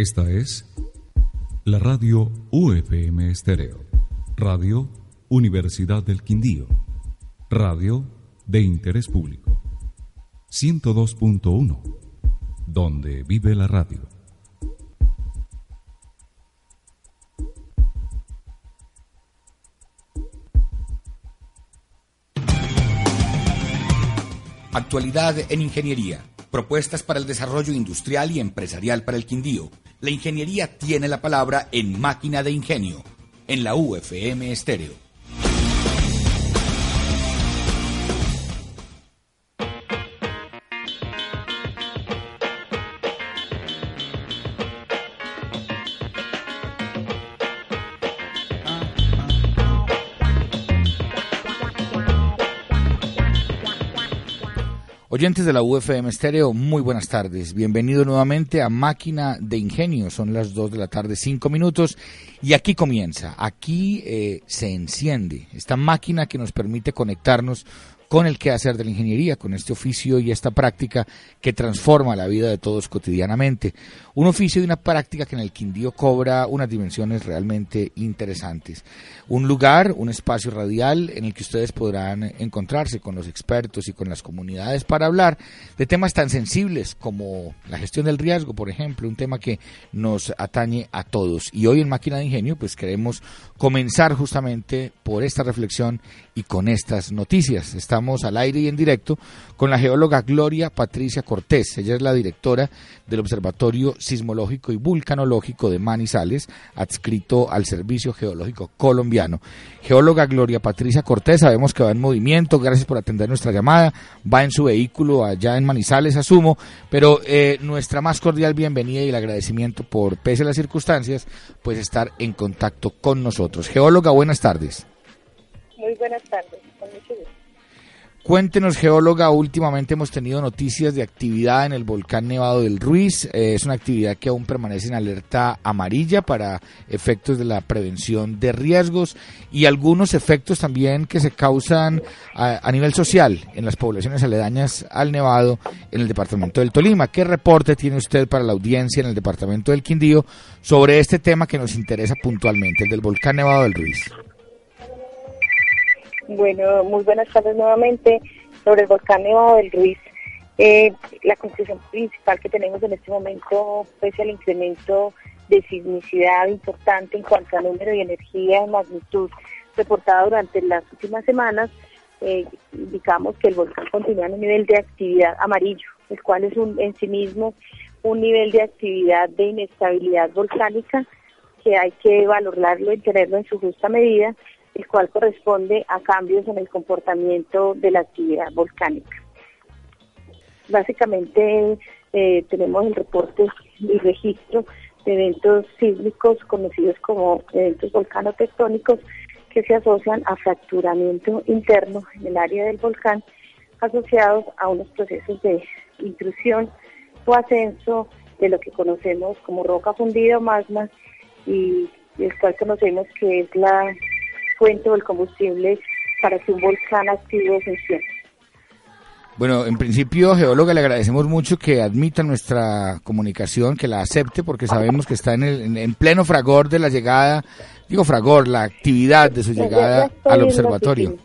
Esta es la radio UFM Estéreo, Radio Universidad del Quindío, radio de interés público, 102.1, donde vive la radio. Actualidad en ingeniería. Propuestas para el desarrollo industrial y empresarial para el Quindío. La ingeniería tiene la palabra en Máquina de Ingenio, en la UFM Estéreo. Oyentes de la UFM Estéreo, muy buenas tardes. Bienvenido nuevamente a Máquina de Ingenio. Son las 2 de la tarde, 5 minutos. Y aquí comienza, aquí eh, se enciende esta máquina que nos permite conectarnos con el quehacer de la ingeniería, con este oficio y esta práctica que transforma la vida de todos cotidianamente. Un oficio y una práctica que en el Quindío cobra unas dimensiones realmente interesantes. Un lugar, un espacio radial en el que ustedes podrán encontrarse con los expertos y con las comunidades para hablar de temas tan sensibles como la gestión del riesgo, por ejemplo, un tema que nos atañe a todos. Y hoy en Máquina de Ingenio, pues queremos comenzar justamente por esta reflexión y con estas noticias. Estamos al aire y en directo con la geóloga Gloria Patricia Cortés. Ella es la directora del Observatorio Sismológico y Vulcanológico de Manizales, adscrito al Servicio Geológico Colombiano. Geóloga Gloria Patricia Cortés, sabemos que va en movimiento, gracias por atender nuestra llamada, va en su vehículo allá en Manizales, asumo, pero eh, nuestra más cordial bienvenida y el agradecimiento por, pese a las circunstancias, pues estar en contacto con nosotros. Geóloga, buenas tardes. Muy buenas tardes, con mucho gusto. Cuéntenos, geóloga, últimamente hemos tenido noticias de actividad en el volcán Nevado del Ruiz. Eh, es una actividad que aún permanece en alerta amarilla para efectos de la prevención de riesgos y algunos efectos también que se causan a, nivel social en las poblaciones aledañas al Nevado en el departamento del Tolima. ¿Qué reporte tiene usted para la audiencia en el departamento del Quindío sobre este tema que nos interesa puntualmente, el del volcán Nevado del Ruiz? Bueno, muy buenas tardes nuevamente sobre el volcán Nevado del Ruiz. Eh, la conclusión principal que tenemos en este momento, pese al incremento de sismicidad importante en cuanto a número y energía en magnitud reportada durante las últimas semanas, eh, indicamos que el volcán continúa en un nivel de actividad amarillo, el cual es un, en sí mismo un nivel de actividad de inestabilidad volcánica que hay que valorarlo y tenerlo en su justa medida el cual corresponde a cambios en el comportamiento de la actividad volcánica. Básicamente eh, tenemos el reporte y registro de eventos sísmicos conocidos como eventos volcanotectónicos que se asocian a fracturamiento interno en el área del volcán asociados a unos procesos de intrusión o ascenso de lo que conocemos como roca fundida o magma y el cual conocemos que es la fuente del combustible para que un volcán activo funcione. Bueno, en principio, geóloga, le agradecemos mucho que admita nuestra comunicación, que la acepte, porque sabemos que está en, el, en, pleno fragor de la llegada, digo fragor, la actividad de su llegada al observatorio.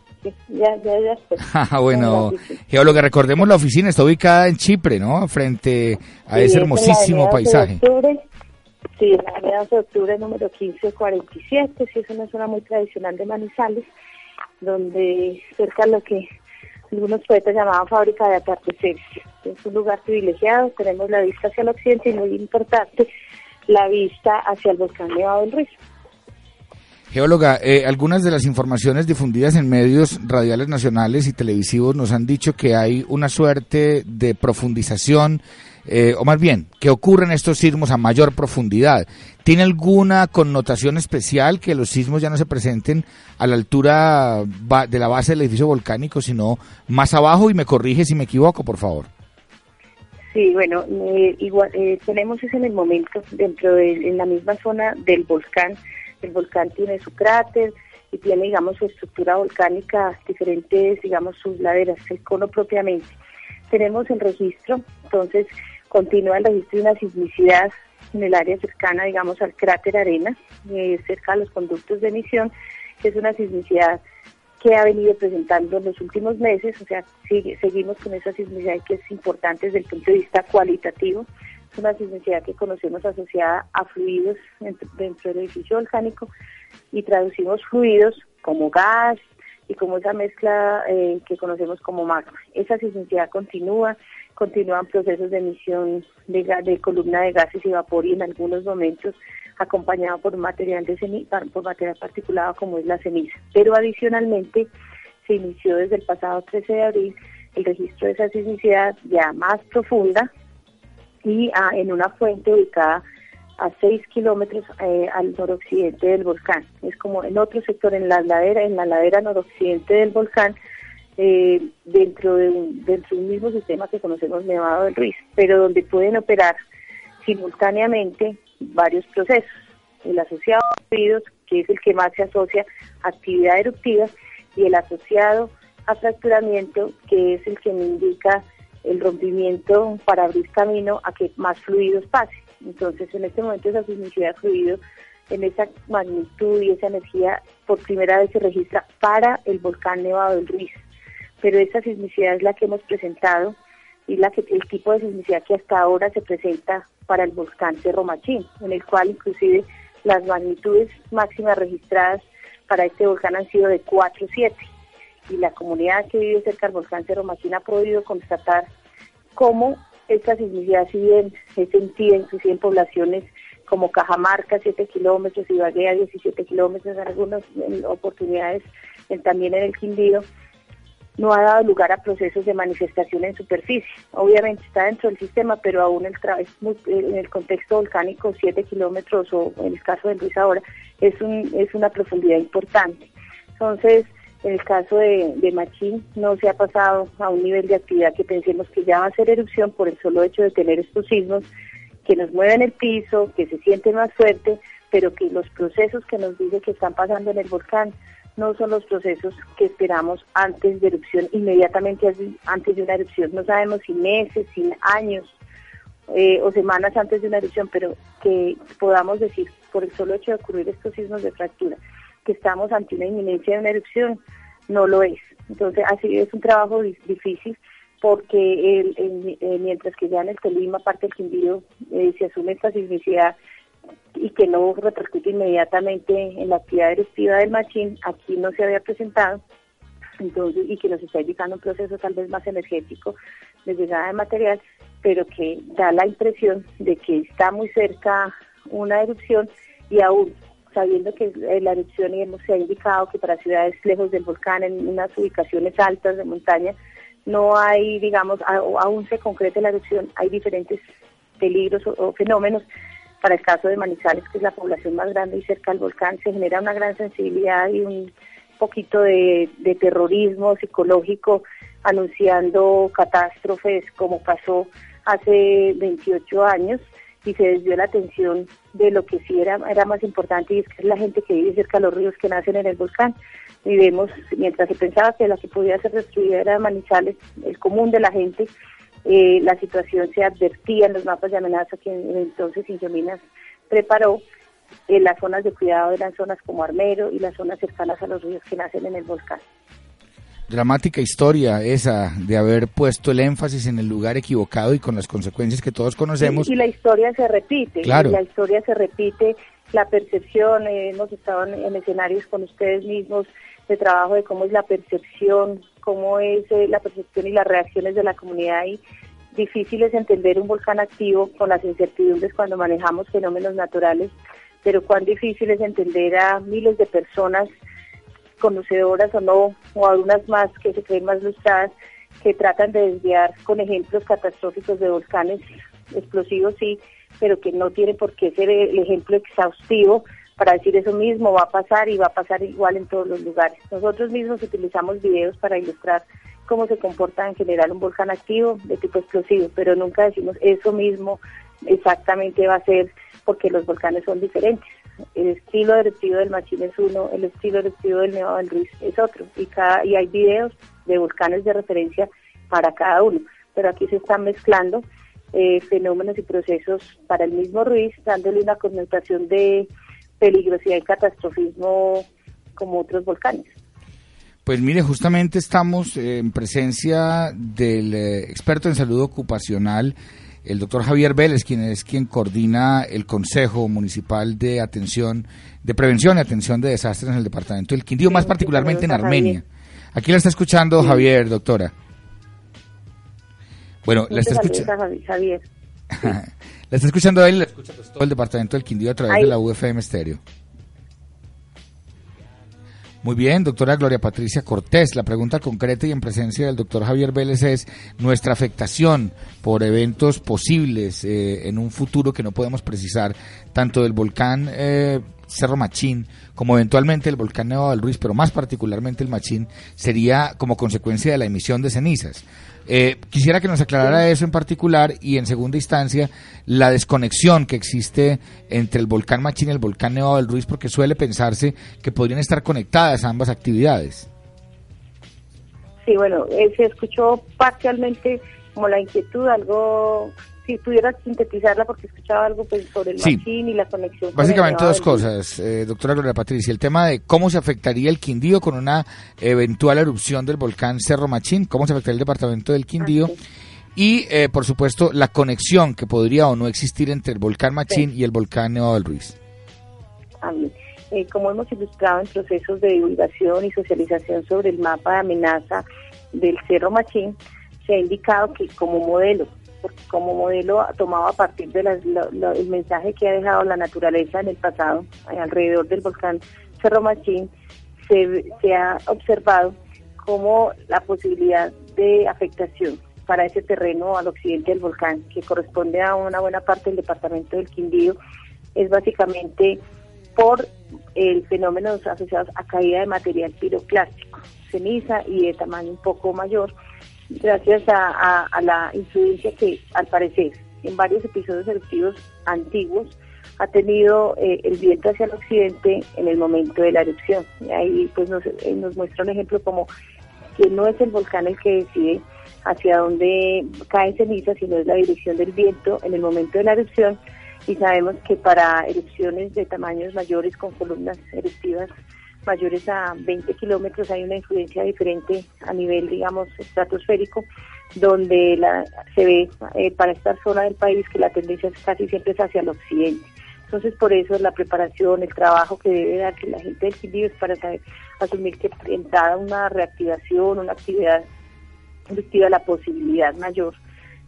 Ya, ya, ya ah, bueno, geóloga, recordemos la oficina, está ubicada en Chipre, ¿no? Frente a ese hermosísimo paisaje. Sí, la avenida de octubre número 1547, sí, es una zona muy tradicional de Manizales, donde cerca de lo que algunos poetas llamaban fábrica de atardeceres. Es un lugar privilegiado, tenemos la vista hacia el occidente y muy importante, la vista hacia el volcán Nevado del Ruiz. Geóloga, eh, algunas de las informaciones difundidas en medios radiales nacionales y televisivos nos han dicho que hay una suerte de profundización eh, o más bien, que ocurren estos sismos a mayor profundidad. ¿Tiene alguna connotación especial que los sismos ya no se presenten a la altura de la base del edificio volcánico, sino más abajo? Y me corrige si me equivoco, por favor. Sí, bueno, eh, igual eh, tenemos eso en el momento dentro de en la misma zona del volcán. El volcán tiene su cráter y tiene, digamos, su estructura volcánica, diferentes, digamos, sus laderas, el cono propiamente. Tenemos el registro, entonces continúa el registro de una sismicidad en el área cercana, digamos, al cráter Arena, eh, cerca de los conductos de emisión, que es una sismicidad que ha venido presentando en los últimos meses, o sea, sigue, seguimos con esa sismicidad que es importante desde el punto de vista cualitativo, es una sismicidad que conocemos asociada a fluidos dentro, del edificio volcánico y traducimos fluidos como gas y como esa mezcla eh, que conocemos como magma. Esa sismicidad continúa, continúan procesos de emisión de, columna de gases y vapor y en algunos momentos acompañado por material de por material particulado como es la ceniza. Pero adicionalmente se inició desde el pasado 13 de abril el registro de esa sismicidad ya más profunda y ah, en una fuente ubicada a 6 kilómetros eh, al noroccidente del volcán. Es como en otro sector, en la ladera, en la ladera noroccidente del volcán, eh, dentro, de un, mismo sistema que conocemos Nevado del Ruiz, pero donde pueden operar simultáneamente varios procesos. El asociado a fluidos, que es el que más se asocia a actividad eruptiva, y el asociado a fracturamiento, que es el que me indica el rompimiento para abrir camino a que más fluidos pasen. Entonces, en este momento esa sismicidad de fluido, en esa magnitud y esa energía, por primera vez se registra para el volcán Nevado del Ruiz pero esa sismicidad es la que hemos presentado y la que el tipo de sismicidad que hasta ahora se presenta para el volcán Cerro Machín, en el cual inclusive las magnitudes máximas registradas para este volcán han sido de 4 7 y la comunidad que vive cerca del volcán Cerro Machín ha podido constatar cómo esta sismicidad, si bien es sentida inclusive en poblaciones como Cajamarca, 7 kilómetros, y Baguea, 17 kilómetros, en algunas oportunidades también en el Quindío, no ha dado lugar a procesos de manifestación en superficie. Obviamente está dentro del sistema, pero aún el en el contexto volcánico, 7 kilómetros o en el caso de Luis ahora, es, un, es una profundidad importante. Entonces, en el caso de, Machín no se ha pasado a un nivel de actividad que pensemos que ya va a ser erupción por el solo hecho de tener estos sismos que nos mueven el piso, que se siente más fuerte, pero que los procesos que nos dice que están pasando en el volcán no son los procesos que esperamos antes de erupción, inmediatamente antes de una erupción. No sabemos si meses, si años eh, o semanas antes de una erupción, pero que podamos decir, por el solo hecho de ocurrir estos sismos de fractura, que estamos ante una inminencia de una erupción, no lo es. Entonces, así es un trabajo difícil porque el, eh, mientras que ya en el Tolima, parte del Quindío, eh, se asume esta sismicidad y que no repercute inmediatamente en la actividad eruptiva del machín, aquí no se había presentado, y que nos está indicando un proceso tal vez más energético de llegada de material, pero que da la impresión de que está muy cerca una erupción y aún sabiendo que la erupción y hemos, se ha indicado que para ciudades lejos del volcán, en unas ubicaciones altas de montaña, no hay, digamos, aún se concreta la erupción, hay diferentes peligros o fenómenos para el caso de Manizales, que es la población más grande y cerca del volcán, se genera una gran sensibilidad y un poquito de, terrorismo psicológico anunciando catástrofes como pasó hace 28 años y se desvió la atención de lo que sí era, era más importante y es que es la gente que vive cerca de los ríos que nacen en el volcán. Y vemos, mientras se pensaba que la que podía ser destruida era Manizales, el común de la gente, eh, la situación se advertía en los mapas de amenaza que entonces Ingeminas preparó. Eh, las zonas de cuidado eran zonas como Armero y las zonas cercanas a los ríos que nacen en el volcán. Dramática historia esa de haber puesto el énfasis en el lugar equivocado y con las consecuencias que todos conocemos. Y, la historia se repite, claro. la historia se repite, la percepción, eh, hemos estado en escenarios con ustedes mismos de trabajo de cómo es la percepción cómo es eh, la percepción y las reacciones de la comunidad y difícil es entender un volcán activo con las incertidumbres cuando manejamos fenómenos naturales, pero cuán difícil es entender a miles de personas conocedoras o no, o a unas más que se creen más lustradas, que tratan de desviar con ejemplos catastróficos de volcanes explosivos, sí, pero que no tiene por qué ser el ejemplo exhaustivo para decir eso mismo va a pasar y va a pasar igual en todos los lugares. Nosotros mismos utilizamos videos para ilustrar cómo se comporta en general un volcán activo de tipo explosivo, pero nunca decimos eso mismo exactamente va a ser porque los volcanes son diferentes. El estilo eruptivo del Machín es uno, el estilo eruptivo del Nevado del Ruiz es otro, y, cada, y hay videos de volcanes de referencia para cada uno, pero aquí se están mezclando eh, fenómenos y procesos para el mismo Ruiz, dándole una connotación de peligrosidad y catastrofismo como otros volcanes. Pues mire, justamente estamos en presencia del eh, experto en salud ocupacional, el doctor Javier Vélez, quien es quien coordina el Consejo Municipal de Atención, de Prevención y Atención de Desastres en el Departamento del Quindío, más particularmente en Armenia. Aquí la está escuchando Javier, doctora. Bueno, la está escuchando. Javier. la está escuchando él, la escucha pues todo el Departamento del Quindío a través de la UFM Estéreo. Muy bien, doctora Gloria Patricia Cortés. La pregunta concreta y en presencia del doctor Javier Vélez es nuestra afectación por eventos posibles eh, en un futuro que no podemos precisar, tanto del volcán eh, Cerro Machín como eventualmente el volcán Nevado del Ruiz, pero más particularmente el Machín, sería como consecuencia de la emisión de cenizas. Eh, quisiera que nos aclarara eso en particular y en segunda instancia la desconexión que existe entre el volcán Machín y el volcán Nevado del Ruiz porque suele pensarse que podrían estar conectadas ambas actividades. Sí, bueno, eh, se escuchó parcialmente como la inquietud, algo si pudieras sintetizarla porque escuchaba algo pues, sobre el machín y la conexión. Básicamente dos cosas, eh, doctora Gloria Patricia. El tema de cómo se afectaría el Quindío con una eventual erupción del volcán Cerro Machín, cómo se afectaría el departamento del Quindío. Y, eh, por supuesto, la conexión que podría o no existir entre el volcán Machín y el volcán Nevado del Ruiz. Eh, como hemos ilustrado en procesos de divulgación y socialización sobre el mapa de amenaza del Cerro Machín, se ha indicado que como modelo como modelo tomado a partir del el mensaje que ha dejado la naturaleza en el pasado eh, alrededor del volcán Cerro Machín, se, ha observado como la posibilidad de afectación para ese terreno al occidente del volcán, que corresponde a una buena parte del departamento del Quindío, es básicamente por el fenómeno asociados a caída de material piroclástico, ceniza y de tamaño un poco mayor, gracias a, la influencia que al parecer en varios episodios eruptivos antiguos ha tenido eh, el viento hacia el occidente en el momento de la erupción. Ahí pues nos, eh, nos muestra un ejemplo como que no es el volcán el que decide hacia dónde cae ceniza, sino es la dirección del viento en el momento de la erupción. Y sabemos que para erupciones de tamaños mayores con columnas eruptivas mayores a 20 kilómetros hay una influencia diferente a nivel, digamos, estratosférico, donde la, se ve eh, para esta zona del país que la tendencia casi siempre es hacia el occidente. Entonces, por eso la preparación, el trabajo que debe dar que la gente del Quindío es para saber asumir que entrada una reactivación, una actividad productiva, la posibilidad mayor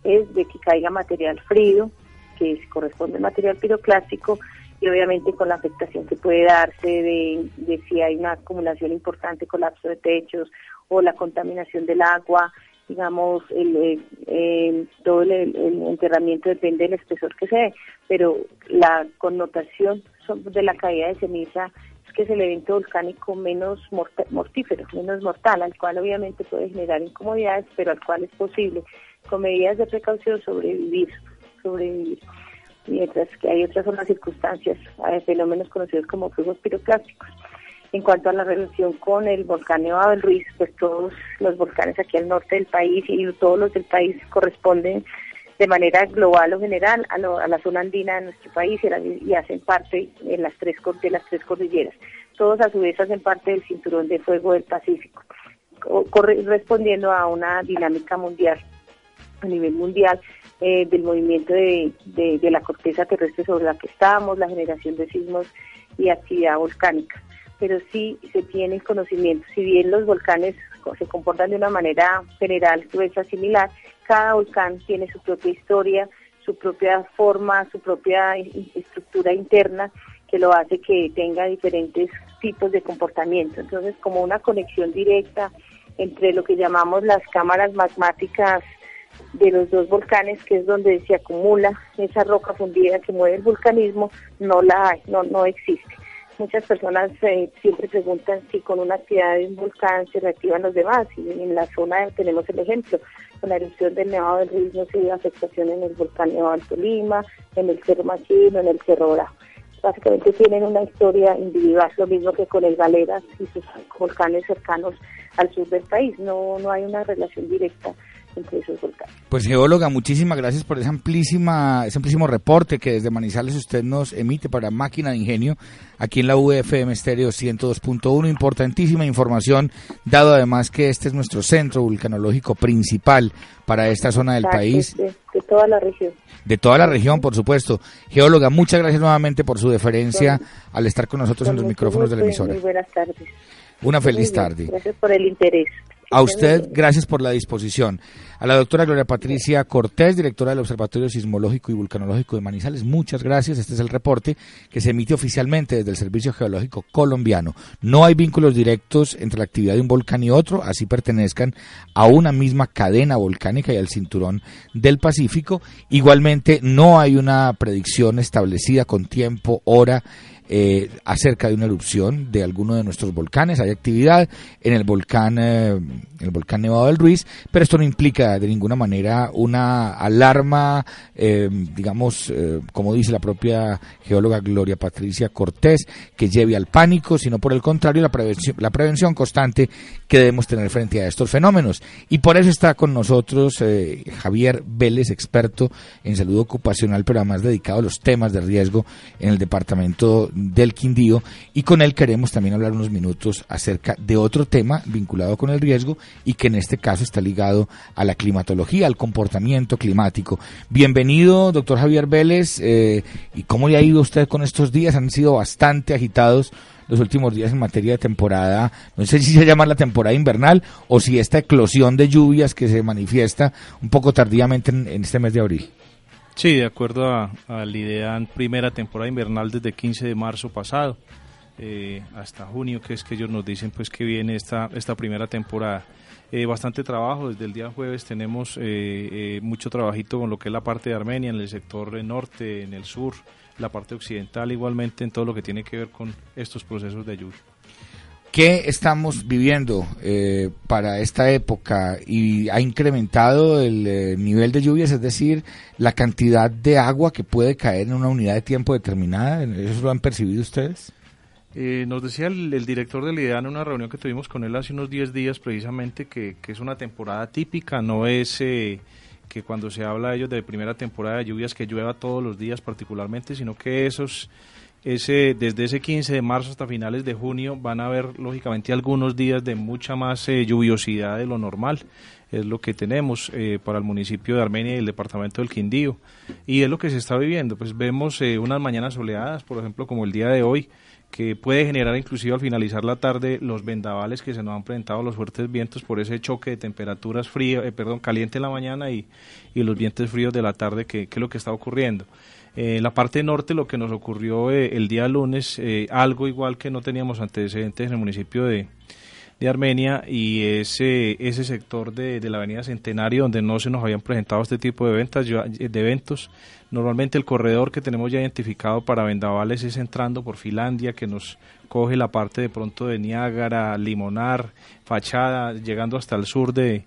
es de que caiga material frío, que corresponde al material piroclástico, y obviamente con la afectación que puede darse de, si hay una acumulación importante, colapso de techos o la contaminación del agua, digamos, el, todo el, enterramiento depende del espesor que se dé, pero la connotación de la caída de ceniza es que es el evento volcánico menos mortífero, menos mortal, al cual obviamente puede generar incomodidades, pero al cual es posible, con medidas de precaución, sobrevivir, sobrevivir mientras que hay otras otras circunstancias, hay fenómenos conocidos como fuegos piroclásticos. En cuanto a la relación con el volcán Nevado del Ruiz, pues todos los volcanes aquí al norte del país y todos los del país corresponden de manera global o general a, la zona andina de nuestro país y, hacen parte en las tres, de las tres cordilleras. Todos a su vez hacen parte del cinturón de fuego del Pacífico, respondiendo a una dinámica mundial a nivel mundial eh, del movimiento de, de, la corteza terrestre sobre la que estamos, la generación de sismos y actividad volcánica. Pero sí se tiene el conocimiento, si bien los volcanes se comportan de una manera general, gruesa, similar, cada volcán tiene su propia historia, su propia forma, su propia estructura interna que lo hace que tenga diferentes tipos de comportamiento. Entonces, como una conexión directa entre lo que llamamos las cámaras magmáticas de los dos volcanes, que es donde se acumula esa roca fundida que mueve el vulcanismo, no la hay, no, no existe. Muchas personas eh, siempre preguntan si con una actividad de un volcán se reactivan los demás, y en la zona tenemos el ejemplo, con la erupción del Nevado del no se dio afectación en el volcán Nevado del Tolima, en el Cerro Machino, en el Cerro Bravo. Básicamente tienen una historia individual, lo mismo que con el Galeras y sus volcanes cercanos al sur del país, no, no hay una relación directa entre esos volcanes. Pues geóloga, muchísimas gracias por esa amplísima, ese amplísimo reporte que desde Manizales usted nos emite para Máquina de Ingenio aquí en la UFM Estéreo 102.1. Importantísima información, dado además que este es nuestro centro vulcanológico principal para esta zona del país. De, de, toda la región. De toda la región, por supuesto. Geóloga, muchas gracias nuevamente por su deferencia al estar con nosotros en los micrófonos de la emisora. Muy buenas tardes. Una feliz tarde. Gracias por el interés. A usted, gracias por la disposición. A la doctora Gloria Patricia Cortés, directora del Observatorio Sismológico y Vulcanológico de Manizales, muchas gracias. Este es el reporte que se emite oficialmente desde el Servicio Geológico Colombiano. No hay vínculos directos entre la actividad de un volcán y otro, así pertenezcan a una misma cadena volcánica y al cinturón del Pacífico. Igualmente, no hay una predicción establecida con tiempo, hora, eh, acerca de una erupción de alguno de nuestros volcanes. Hay actividad en el volcán, eh, el volcán Nevado del Ruiz, pero esto no implica de ninguna manera una alarma, eh, digamos, eh, como dice la propia geóloga Gloria Patricia Cortés, que lleve al pánico, sino por el contrario la prevención, la prevención constante que debemos tener frente a estos fenómenos. Y por eso está con nosotros eh, Javier Vélez, experto en salud ocupacional, pero además dedicado a los temas de riesgo en el departamento del Quindío y con él queremos también hablar unos minutos acerca de otro tema vinculado con el riesgo y que en este caso está ligado a la climatología, al comportamiento climático. Bienvenido, doctor Javier Vélez, eh, ¿y cómo le ha ido usted con estos días? Han sido bastante agitados los últimos días en materia de temporada, no sé si se llama la temporada invernal o si esta eclosión de lluvias que se manifiesta un poco tardíamente en, en este mes de abril. Sí, de acuerdo a, la idea primera temporada invernal desde 15 de marzo pasado eh, hasta junio, que es que ellos nos dicen pues que viene esta, esta primera temporada. Eh, bastante trabajo, desde el día jueves tenemos eh, mucho trabajito con lo que es la parte de Armenia, en el sector norte, en el sur, la parte occidental igualmente, en todo lo que tiene que ver con estos procesos de lluvia. ¿Qué estamos viviendo eh, para esta época? ¿Y ha incrementado el eh, nivel de lluvias, es decir, la cantidad de agua que puede caer en una unidad de tiempo determinada? ¿Eso lo han percibido ustedes? Eh, nos decía el, el, director del IDEA en una reunión que tuvimos con él hace unos 10 días precisamente que, que, es una temporada típica, no es eh, que cuando se habla de ellos de primera temporada de lluvias que llueva todos los días particularmente, sino que esos ese, desde ese 15 de marzo hasta finales de junio van a haber lógicamente algunos días de mucha más eh, lluviosidad de lo normal. Es lo que tenemos eh, para el municipio de Armenia y el departamento del Quindío. Y es lo que se está viviendo. Pues vemos eh, unas mañanas soleadas, por ejemplo, como el día de hoy, que puede generar inclusive al finalizar la tarde los vendavales que se nos han presentado, los fuertes vientos por ese choque de temperaturas frío, eh, perdón, caliente en la mañana y, y los vientos fríos de la tarde, que, que es lo que está ocurriendo. Eh, en la parte norte lo que nos ocurrió eh, el día lunes, eh, algo igual que no teníamos antecedentes en el municipio de, Armenia y ese, ese sector de, de, la avenida Centenario donde no se nos habían presentado este tipo de, ventas, de eventos. Normalmente el corredor que tenemos ya identificado para vendavales es entrando por Finlandia, que nos coge la parte de pronto de Niágara, Limonar, Fachada, llegando hasta el sur de,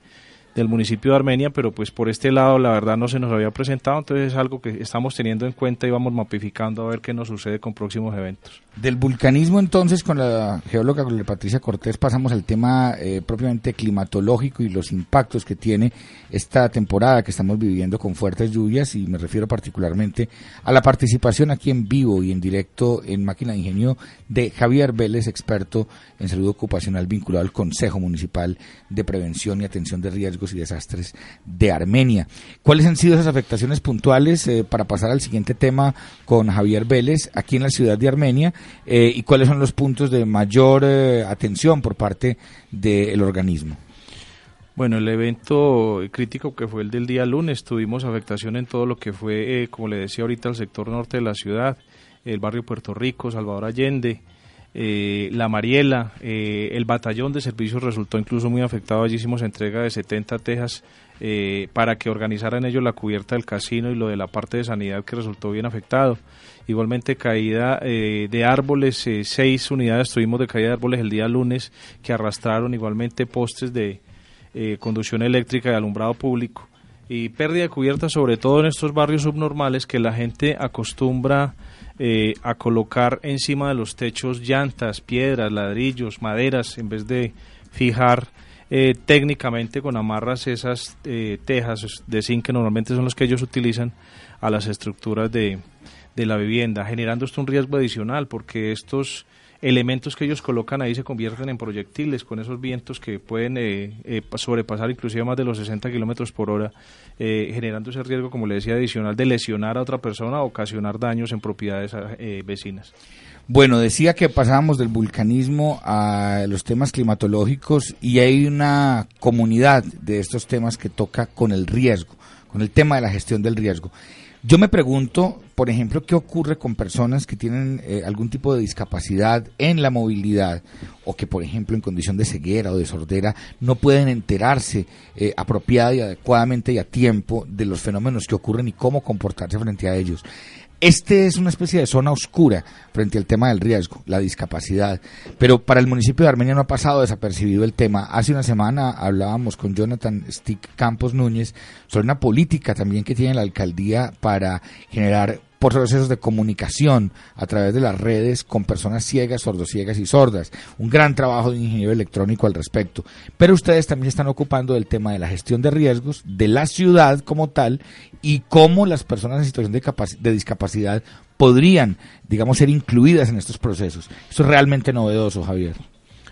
del municipio de Armenia, pero pues por este lado la verdad no se nos había presentado, entonces es algo que estamos teniendo en cuenta y vamos mapificando a ver qué nos sucede con próximos eventos. Del vulcanismo entonces con la geóloga Patricia Cortés pasamos al tema eh, propiamente climatológico y los impactos que tiene esta temporada que estamos viviendo con fuertes lluvias y me refiero particularmente a la participación aquí en vivo y en directo en Máquina de Ingenio de Javier Vélez, experto en salud ocupacional vinculado al Consejo Municipal de Prevención y Atención de Riesgos y Desastres de Armenia. ¿Cuáles han sido esas afectaciones puntuales eh, para pasar al siguiente tema con Javier Vélez aquí en la ciudad de Armenia? eh, y cuáles son los puntos de mayor eh, atención por parte del organismo. Bueno, el evento crítico que fue el del día lunes, tuvimos afectación en todo lo que fue, como le decía ahorita, el sector norte de la ciudad, el barrio Puerto Rico, Salvador Allende, eh, La Mariela, eh, el batallón de servicios resultó incluso muy afectado. Allí hicimos entrega de 70 tejas eh, para que organizaran ellos la cubierta del casino y lo de la parte de sanidad que resultó bien afectado. Igualmente caída eh, de árboles, eh, seis unidades tuvimos de caída de árboles el día lunes que arrastraron igualmente postes de eh, conducción eléctrica y alumbrado público. Y pérdida de cubierta sobre todo en estos barrios subnormales que la gente acostumbra eh, a colocar encima de los techos llantas, piedras, ladrillos, maderas, en vez de fijar eh, técnicamente con amarras esas eh, tejas de zinc que normalmente son las que ellos utilizan a las estructuras de, de la vivienda, generando esto un riesgo adicional porque estos elementos que ellos colocan ahí se convierten en proyectiles con esos vientos que pueden eh, eh, sobrepasar inclusive más de los 60 kilómetros por hora, eh, generando ese riesgo, como le decía, adicional de lesionar a otra persona o ocasionar daños en propiedades vecinas. Bueno, decía que pasábamos del vulcanismo a los temas climatológicos y hay una comunidad de estos temas que toca con el riesgo, con el tema de la gestión del riesgo. Yo me pregunto, por ejemplo, qué ocurre con personas que tienen eh, algún tipo de discapacidad en la movilidad o que, por ejemplo, en condición de ceguera o de sordera no pueden enterarse eh, apropiada y adecuadamente y a tiempo de los fenómenos que ocurren y cómo comportarse frente a ellos. Este es una especie de zona oscura frente al tema del riesgo, la discapacidad. Pero para el municipio de Armenia no ha pasado desapercibido el tema. Hace una semana hablábamos con Jonathan Stick Campos Núñez sobre una política también que tiene la alcaldía para generar por procesos de comunicación a través de las redes con personas ciegas, sordociegas y sordas. Un gran trabajo de ingeniero electrónico al respecto. Pero ustedes también están ocupando del tema de la gestión de riesgos, de la ciudad como tal y cómo las personas en situación de, de discapacidad podrían, digamos, ser incluidas en estos procesos. Eso es realmente novedoso, Javier.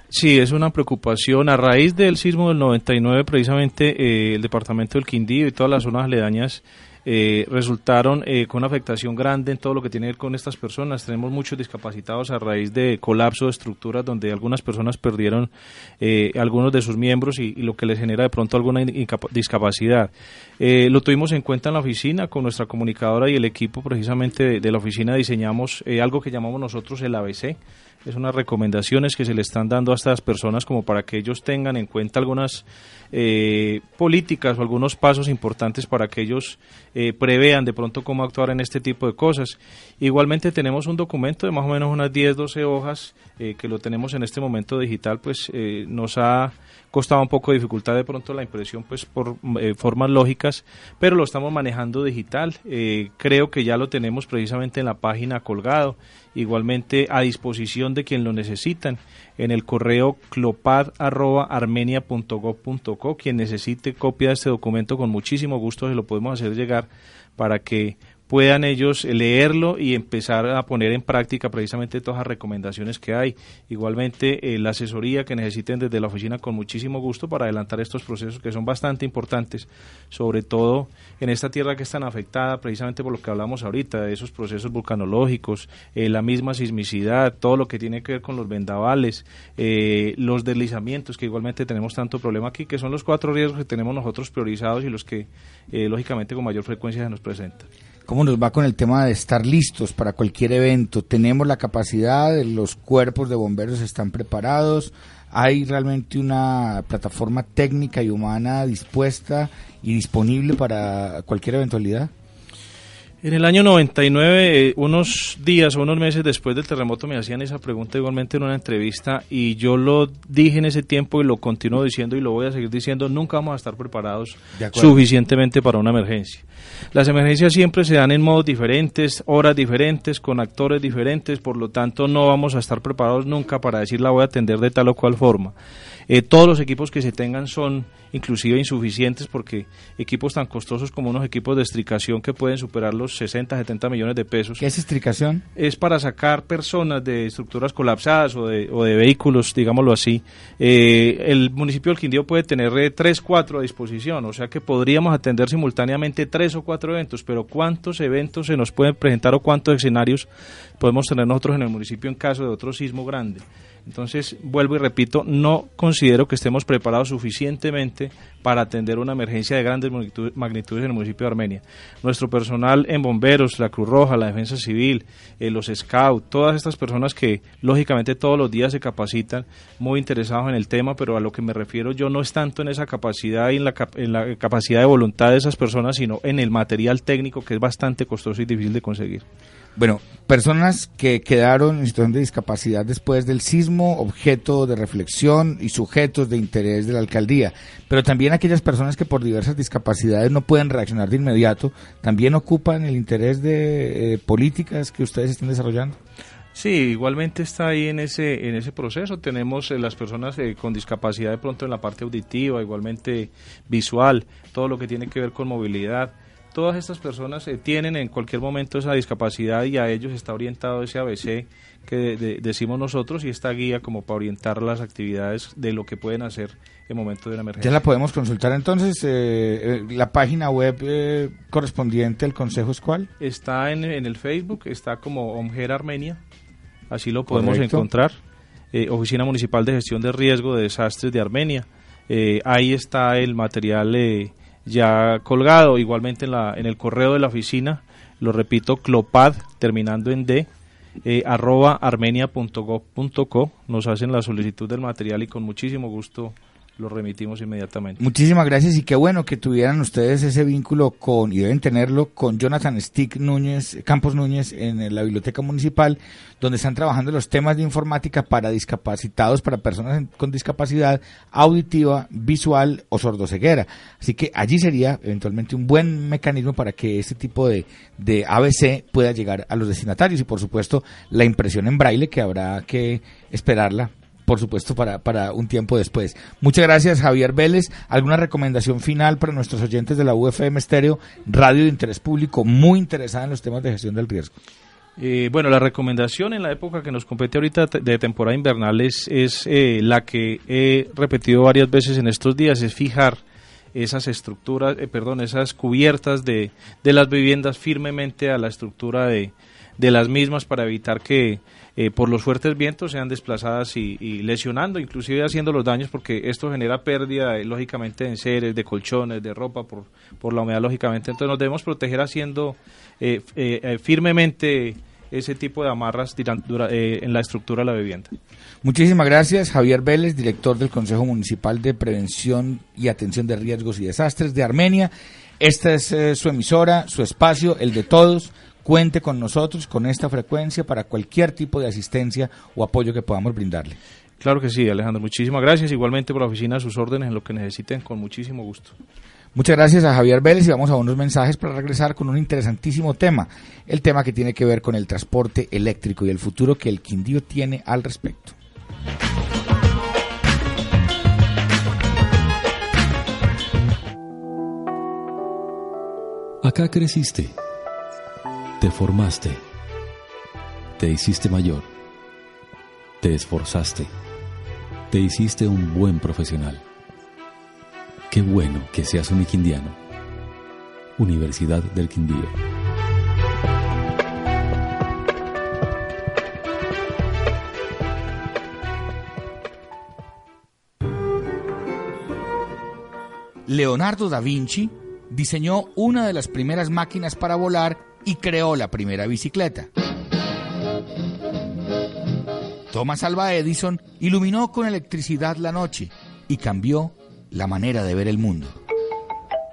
Sí, es una preocupación. A raíz del sismo del 99, precisamente eh, el departamento del Quindío y todas las zonas aledañas eh, resultaron eh, con una afectación grande en todo lo que tiene que ver con estas personas. Tenemos muchos discapacitados a raíz de colapso de estructuras donde algunas personas perdieron eh, algunos de sus miembros y, lo que les genera de pronto alguna discapacidad. lo tuvimos en cuenta en la oficina con nuestra comunicadora y el equipo precisamente de la oficina diseñamos algo que llamamos nosotros el ABC es unas recomendaciones que se le están dando a estas personas como para que ellos tengan en cuenta algunas eh, políticas o algunos pasos importantes para que ellos eh, prevean de pronto cómo actuar en este tipo de cosas. Igualmente tenemos un documento de más o menos unas 10, 12 hojas eh, que lo tenemos en este momento digital, pues nos ha costado un poco de dificultad de pronto la impresión pues por formas lógicas, pero lo estamos manejando digital. creo que ya lo tenemos precisamente en la página colgado, igualmente a disposición de quien lo necesitan en el correo clopad.armenia.gov.co. Quien necesite copia de este documento, con muchísimo gusto se lo podemos hacer llegar para que puedan ellos leerlo y empezar a poner en práctica precisamente todas las recomendaciones que hay. Igualmente, eh, la asesoría que necesiten desde la oficina con muchísimo gusto para adelantar estos procesos que son bastante importantes, sobre todo en esta tierra que es tan afectada precisamente por lo que hablamos ahorita, de esos procesos vulcanológicos, eh, la misma sismicidad, todo lo que tiene que ver con los vendavales, eh, los deslizamientos, que igualmente tenemos tanto problema aquí, que son los cuatro riesgos que tenemos nosotros priorizados y los que lógicamente con mayor frecuencia se nos presentan. ¿Cómo nos va con el tema de estar listos para cualquier evento? ¿Tenemos la capacidad? ¿Los cuerpos de bomberos están preparados? ¿Hay realmente una plataforma técnica y humana dispuesta y disponible para cualquier eventualidad? En el año 99, eh, unos días o unos meses después del terremoto, me hacían esa pregunta igualmente en una entrevista y yo lo dije en ese tiempo y lo continúo diciendo y lo voy a seguir diciendo, nunca vamos a estar preparados suficientemente para una emergencia. Las emergencias siempre se dan en modos diferentes, horas diferentes, con actores diferentes, por lo tanto no vamos a estar preparados nunca para decir la voy a atender de tal o cual forma. Eh, todos los equipos que se tengan son inclusive insuficientes porque equipos tan costosos como unos equipos de estricación que pueden superar los 60, 70 millones de pesos. ¿Qué es estricación? Es para sacar personas de estructuras colapsadas o de, o de vehículos, digámoslo así. Eh, el municipio del Quindío puede tener 3, 4 a disposición, o sea que podríamos atender simultáneamente 3 o 4 eventos, pero ¿cuántos eventos se nos pueden presentar o cuántos escenarios podemos tener nosotros en el municipio en caso de otro sismo grande? Entonces, vuelvo y repito, no considero que estemos preparados suficientemente para atender una emergencia de grandes magnitudes en el municipio de Armenia. Nuestro personal en bomberos, la Cruz Roja, la Defensa Civil, eh, los Scouts, todas estas personas que lógicamente todos los días se capacitan, muy interesados en el tema, pero a lo que me refiero yo no es tanto en esa capacidad y en la, en la capacidad de voluntad de esas personas, sino en el material técnico que es bastante costoso y difícil de conseguir. Bueno, personas que quedaron en situación de discapacidad después del sismo, objeto de reflexión y sujetos de interés de la alcaldía, pero también aquellas personas que por diversas discapacidades no pueden reaccionar de inmediato, también ocupan el interés de eh, políticas que ustedes están desarrollando. Sí, igualmente está ahí en ese en ese proceso. Tenemos eh, las personas eh, con discapacidad de pronto en la parte auditiva, igualmente visual, todo lo que tiene que ver con movilidad. Todas estas personas eh, tienen en cualquier momento esa discapacidad y a ellos está orientado ese ABC que decimos nosotros y esta guía como para orientar las actividades de lo que pueden hacer en momentos de una emergencia. Ya la podemos consultar entonces. Eh, eh, la página web eh, correspondiente al Consejo es cuál? Está en, el Facebook, está como OMGER Armenia, así lo podemos encontrar. Oficina Municipal de Gestión de Riesgo de Desastres de Armenia. ahí está el material ya colgado, igualmente en, la, en el correo de la oficina, lo repito, clopad, terminando en D, eh, arroba armenia.gov.co, nos hacen la solicitud del material y con muchísimo gusto lo remitimos inmediatamente. Muchísimas gracias y qué bueno que tuvieran ustedes ese vínculo con, y deben tenerlo, con Jonathan Stick Núñez, Campos Núñez en la Biblioteca Municipal, donde están trabajando los temas de informática para discapacitados, para personas con discapacidad auditiva, visual o sordoceguera. Así que allí sería eventualmente un buen mecanismo para que este tipo de, de ABC pueda llegar a los destinatarios y por supuesto la impresión en braille que habrá que esperarla por supuesto, para, para un tiempo después. Muchas gracias, Javier Vélez. ¿Alguna recomendación final para nuestros oyentes de la UFM Estéreo, radio de interés público, muy interesada en los temas de gestión del riesgo? Eh, bueno, la recomendación en la época que nos compete ahorita de temporada invernal es, eh, la que he repetido varias veces en estos días, es fijar esas estructuras, eh, perdón, esas cubiertas de, de las viviendas firmemente a la estructura de, de las mismas para evitar que eh, por los fuertes vientos sean desplazadas y, lesionando, inclusive haciendo los daños, porque esto genera pérdida, eh, lógicamente, de enseres, de colchones, de ropa, por, por la humedad, lógicamente. Entonces nos debemos proteger haciendo eh, firmemente ese tipo de amarras en la estructura de la vivienda. Muchísimas gracias, Javier Vélez, director del Consejo Municipal de Prevención y Atención de Riesgos y Desastres de Armenia. Esta es su emisora, su espacio, el de todos cuente con nosotros, con esta frecuencia, para cualquier tipo de asistencia o apoyo que podamos brindarle. Claro que sí, Alejandro. Muchísimas gracias. Igualmente por la oficina, a sus órdenes en lo que necesiten, con muchísimo gusto. Muchas gracias a Javier Vélez y vamos a unos mensajes para regresar con un interesantísimo tema, el tema que tiene que ver con el transporte eléctrico y el futuro que el Quindío tiene al respecto. Acá creciste te formaste, te hiciste mayor, te esforzaste, te hiciste un buen profesional. Qué bueno que seas un quindiano. Universidad del Quindío. Leonardo da Vinci diseñó una de las primeras máquinas para volar y creó la primera bicicleta. Thomas Alva Edison iluminó con electricidad la noche y cambió la manera de ver el mundo.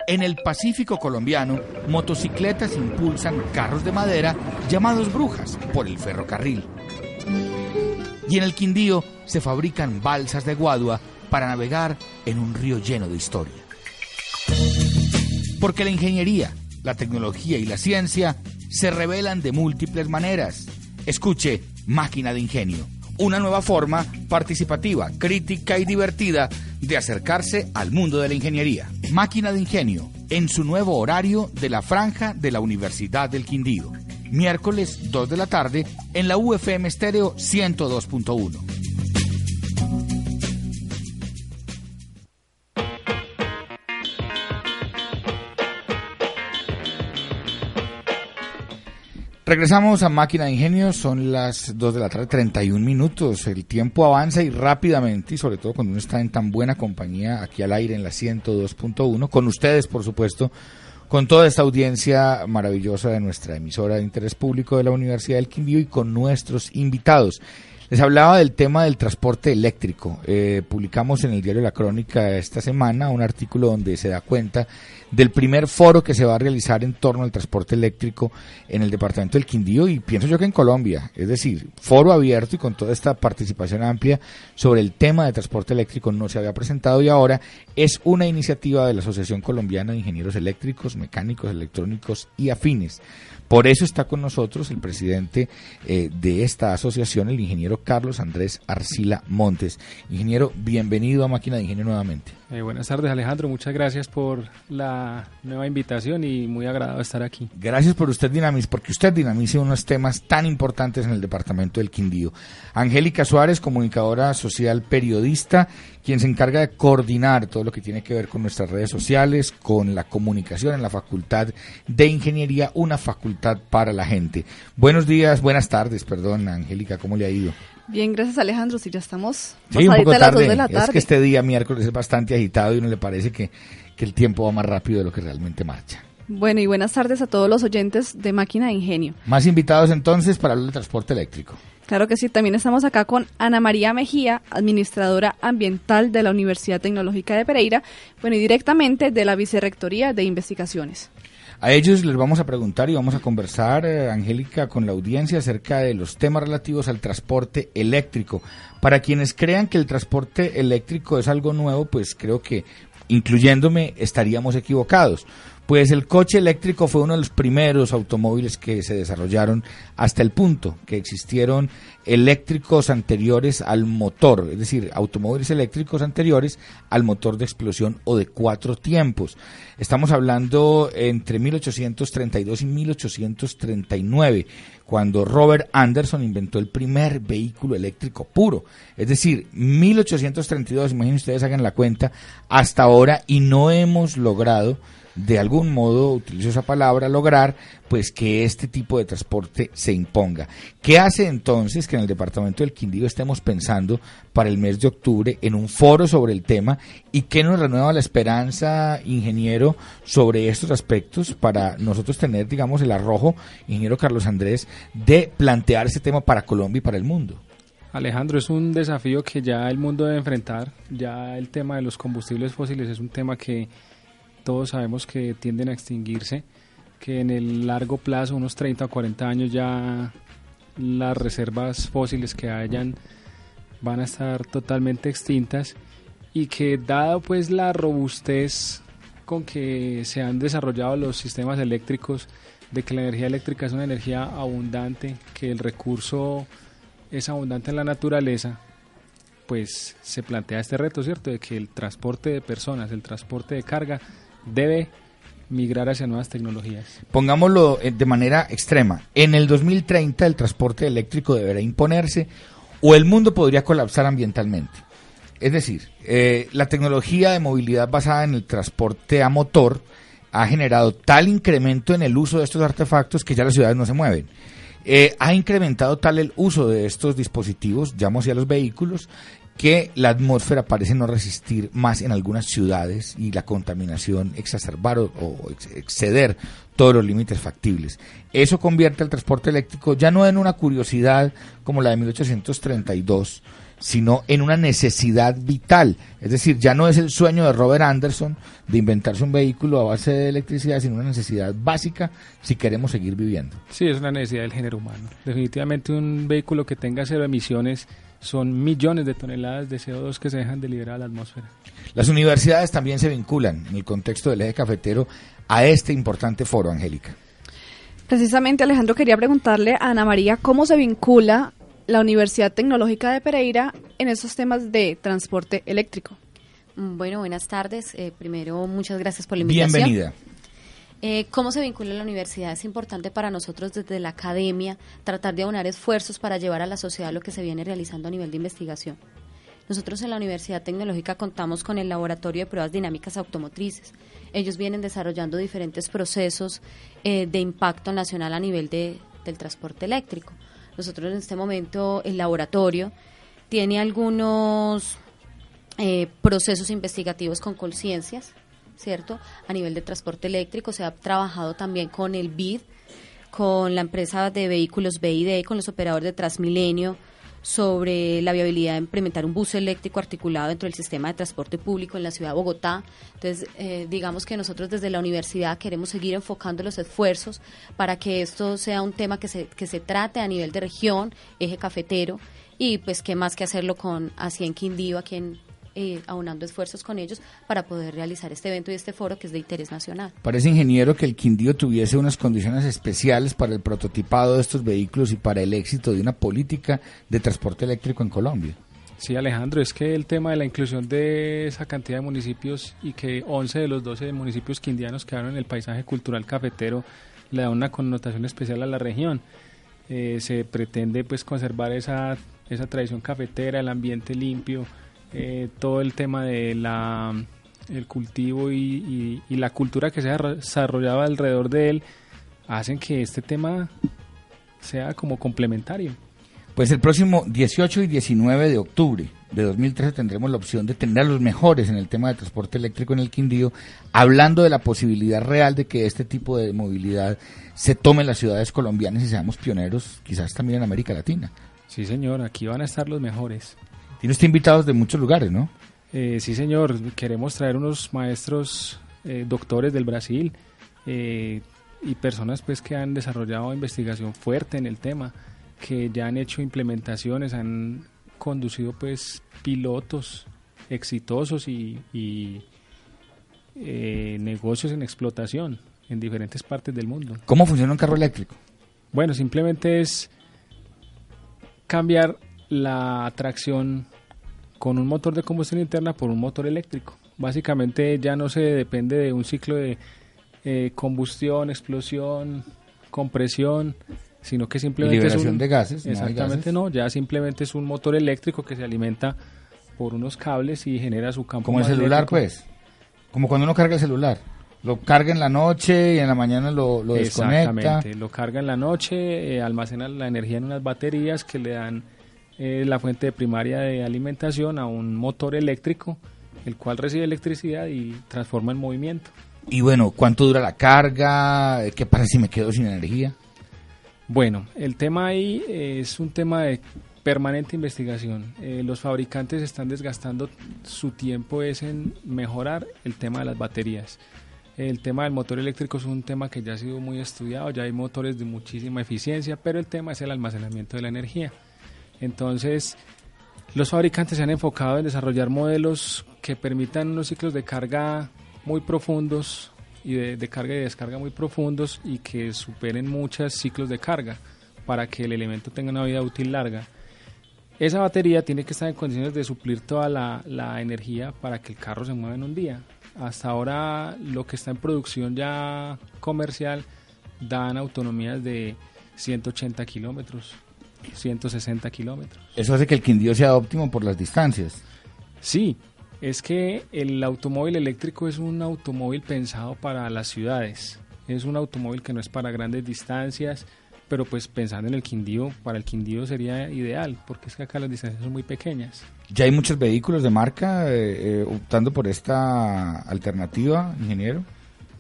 En el Pacífico colombiano, motocicletas impulsan carros de madera llamados brujas por el ferrocarril. Y en el Quindío se fabrican balsas de guadua para navegar en un río lleno de historia. Porque la ingeniería la tecnología y la ciencia se revelan de múltiples maneras. Escuche Máquina de Ingenio, una nueva forma participativa, crítica y divertida de acercarse al mundo de la ingeniería. Máquina de Ingenio, en su nuevo horario de la franja de la Universidad del Quindío. Miércoles 2 de la tarde en la UFM Estéreo 102.1. Regresamos a Máquina de Ingenio, son las 2 de la tarde, 31 minutos. El tiempo avanza y rápidamente, y sobre todo cuando uno está en tan buena compañía aquí al aire en la 102.1, con ustedes, por supuesto, con toda esta audiencia maravillosa de nuestra emisora de interés público de la Universidad del Quindío y con nuestros invitados. Les hablaba del tema del transporte eléctrico. Eh, publicamos en el diario La Crónica esta semana un artículo donde se da cuenta del primer foro que se va a realizar en torno al transporte eléctrico en el departamento del Quindío y pienso yo que en Colombia. Es decir, foro abierto y con toda esta participación amplia sobre el tema de transporte eléctrico no se había presentado y ahora es una iniciativa de la Asociación Colombiana de Ingenieros Eléctricos, Mecánicos, Electrónicos y Afines. Por eso está con nosotros el presidente eh, de esta asociación, el ingeniero Carlos Andrés Arcila Montes. Ingeniero, bienvenido a Máquina de Ingenio nuevamente. Eh, buenas tardes Alejandro, muchas gracias por la nueva invitación y muy agradado estar aquí. Gracias por usted dinamice, porque usted dinamice unos temas tan importantes en el departamento del Quindío. Angélica Suárez, comunicadora social periodista, quien se encarga de coordinar todo lo que tiene que ver con nuestras redes sociales, con la comunicación en la Facultad de Ingeniería, una facultad para la gente. Buenos días, buenas tardes, perdón, Angélica, ¿cómo le ha ido? Bien, gracias Alejandro, si ya estamos sí, un poco tarde. de la tarde. Es que este día miércoles es bastante agitado y uno le parece que, que el tiempo va más rápido de lo que realmente marcha. Bueno, y buenas tardes a todos los oyentes de Máquina de Ingenio. Más invitados entonces para hablar del transporte eléctrico. Claro que sí, también estamos acá con Ana María Mejía, administradora ambiental de la Universidad Tecnológica de Pereira, bueno, y directamente de la Vicerrectoría de Investigaciones. A ellos les vamos a preguntar y vamos a conversar, eh, Angélica, con la audiencia acerca de los temas relativos al transporte eléctrico. Para quienes crean que el transporte eléctrico es algo nuevo, pues creo que, incluyéndome, estaríamos equivocados pues el coche eléctrico fue uno de los primeros automóviles que se desarrollaron hasta el punto que existieron eléctricos anteriores al motor, es decir, automóviles eléctricos anteriores al motor de explosión o de cuatro tiempos. Estamos hablando entre 1832 y 1839, cuando Robert Anderson inventó el primer vehículo eléctrico puro. Es decir, 1832, imaginen ustedes, hagan la cuenta, hasta ahora y no hemos logrado de algún modo, utilizo esa palabra, lograr pues que este tipo de transporte se imponga. ¿Qué hace entonces que en el departamento del Quindío estemos pensando para el mes de octubre en un foro sobre el tema y qué nos renueva la esperanza, ingeniero, sobre estos aspectos para nosotros tener, digamos, el arrojo, ingeniero Carlos Andrés, de plantear ese tema para Colombia y para el mundo? Alejandro, es un desafío que ya el mundo debe enfrentar. Ya el tema de los combustibles fósiles es un tema que todos sabemos que tienden a extinguirse, que en el largo plazo, unos 30 o 40 años ya las reservas fósiles que hayan van a estar totalmente extintas y que dado pues la robustez con que se han desarrollado los sistemas eléctricos, de que la energía eléctrica es una energía abundante, que el recurso es abundante en la naturaleza, pues se plantea este reto, ¿cierto? De que el transporte de personas, el transporte de carga debe migrar hacia nuevas tecnologías. Pongámoslo eh, de manera extrema. En el 2030 el transporte eléctrico deberá imponerse o el mundo podría colapsar ambientalmente. Es decir, eh, la tecnología de movilidad basada en el transporte a motor ha generado tal incremento en el uso de estos artefactos que ya las ciudades no se mueven. Eh, ha incrementado tal el uso de estos dispositivos, llamamos a los vehículos, que la atmósfera parece no resistir más en algunas ciudades y la contaminación exacerbar o, exceder todos los límites factibles. Eso convierte el transporte eléctrico ya no en una curiosidad como la de 1832, sino en una necesidad vital. Es decir, ya no es el sueño de Robert Anderson de inventarse un vehículo a base de electricidad, sino una necesidad básica si queremos seguir viviendo. Sí, es una necesidad del género humano. Definitivamente un vehículo que tenga cero emisiones son millones de toneladas de CO2 que se dejan de liberar a la atmósfera. Las universidades también se vinculan en el contexto del eje cafetero a este importante foro, Angélica. Precisamente, Alejandro, quería preguntarle a Ana María cómo se vincula la Universidad Tecnológica de Pereira en esos temas de transporte eléctrico. Bueno, buenas tardes. Eh, primero, muchas gracias por la invitación. Bienvenida. Eh, ¿Cómo se vincula la universidad? Es importante para nosotros desde la academia tratar de aunar esfuerzos para llevar a la sociedad lo que se viene realizando a nivel de investigación. Nosotros en la Universidad Tecnológica contamos con el Laboratorio de Pruebas Dinámicas Automotrices. Ellos vienen desarrollando diferentes procesos eh, de impacto nacional a nivel de, del transporte eléctrico. Nosotros en este momento el laboratorio tiene algunos eh, procesos investigativos con conciencias ¿cierto? A nivel de transporte eléctrico se ha trabajado también con el BID, con la empresa de vehículos BID, con los operadores de Transmilenio, sobre la viabilidad de implementar un bus eléctrico articulado dentro del sistema de transporte público en la ciudad de Bogotá. Entonces, eh, digamos que nosotros desde la universidad queremos seguir enfocando los esfuerzos para que esto sea un tema que se, que se trate a nivel de región, eje cafetero, y pues qué más que hacerlo con así en Quindío, aquí en eh, aunando esfuerzos con ellos para poder realizar este evento y este foro que es de interés nacional. Parece, ingeniero, que el Quindío tuviese unas condiciones especiales para el prototipado de estos vehículos y para el éxito de una política de transporte eléctrico en Colombia. Sí, Alejandro, es que el tema de la inclusión de esa cantidad de municipios y que 11 de los 12 municipios quindianos quedaron en el paisaje cultural cafetero le da una connotación especial a la región. Eh, se pretende pues conservar esa, esa tradición cafetera, el ambiente limpio, eh, todo el tema de la el cultivo y, la cultura que se ha desarrollado alrededor de él hacen que este tema sea como complementario. Pues el próximo 18 y 19 de octubre de 2013 tendremos la opción de tener a los mejores en el tema de transporte eléctrico en el Quindío, hablando de la posibilidad real de que este tipo de movilidad se tome en las ciudades colombianas y seamos pioneros, quizás también en América Latina. Sí, señor, aquí van a estar los mejores. Tiene usted invitados de muchos lugares, ¿no? Eh, sí, señor. Queremos traer unos maestros eh, doctores del Brasil eh, y personas pues que han desarrollado investigación fuerte en el tema, que ya han hecho implementaciones, han conducido pues pilotos exitosos y, y negocios en explotación en diferentes partes del mundo. ¿Cómo funciona un carro eléctrico? Bueno, simplemente es cambiar la tracción con un motor de combustión interna por un motor eléctrico. Básicamente ya no se depende de un ciclo de eh, combustión, explosión, compresión, sino que simplemente liberación es un, de gases. Exactamente no, ya simplemente es un motor eléctrico que se alimenta por unos cables y genera su campo. Como el celular, pues. Como cuando uno carga el celular. Lo carga en la noche y en la mañana lo, lo desconecta. Exactamente, lo carga en la noche, eh, almacena la energía en unas baterías que le dan eh, la fuente primaria de alimentación a un motor eléctrico, el cual recibe electricidad y transforma en movimiento. Y bueno, ¿cuánto dura la carga? ¿Qué pasa si me quedo sin energía? Bueno, el tema ahí es un tema de permanente investigación. Eh, los fabricantes están desgastando su tiempo es en mejorar el tema de las baterías. El tema del motor eléctrico es un tema que ya ha sido muy estudiado, ya hay motores de muchísima eficiencia, pero el tema es el almacenamiento de la energía. Entonces, los fabricantes se han enfocado en desarrollar modelos que permitan unos ciclos de carga muy profundos y de, carga y descarga muy profundos y que superen muchos ciclos de carga para que el elemento tenga una vida útil larga. Esa batería tiene que estar en condiciones de suplir toda la, la energía para que el carro se mueva en un día. Hasta ahora lo que está en producción ya comercial dan autonomías de 180 kilómetros 160 kilómetros. Eso hace que el Quindío sea óptimo por las distancias. Sí, es que el automóvil eléctrico es un automóvil pensado para las ciudades. Es un automóvil que no es para grandes distancias, pero pues pensando en el Quindío, para el Quindío sería ideal, porque es que acá las distancias son muy pequeñas. ¿Ya hay muchos vehículos de marca eh, eh, optando por esta alternativa, ingeniero?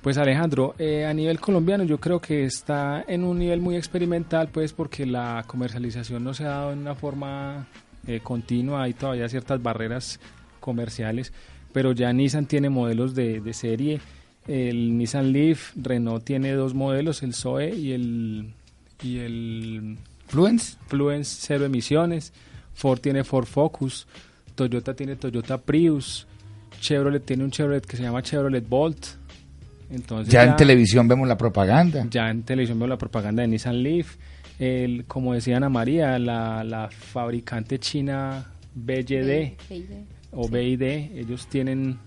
Pues Alejandro, eh, a nivel colombiano yo creo que está en un nivel muy experimental, pues porque la comercialización no se ha dado en una forma eh, continua, hay todavía ciertas barreras comerciales, pero ya Nissan tiene modelos de, serie, el Nissan Leaf, Renault tiene dos modelos, el Zoe y el y el Fluence, Fluence cero emisiones, Ford tiene Ford Focus, Toyota tiene Toyota Prius, Chevrolet tiene un Chevrolet que se llama Chevrolet Bolt, ya, en televisión vemos la propaganda. Ya en televisión vemos la propaganda de Nissan Leaf. El, como decía Ana María, la, fabricante china BYD o BID, ellos tienen,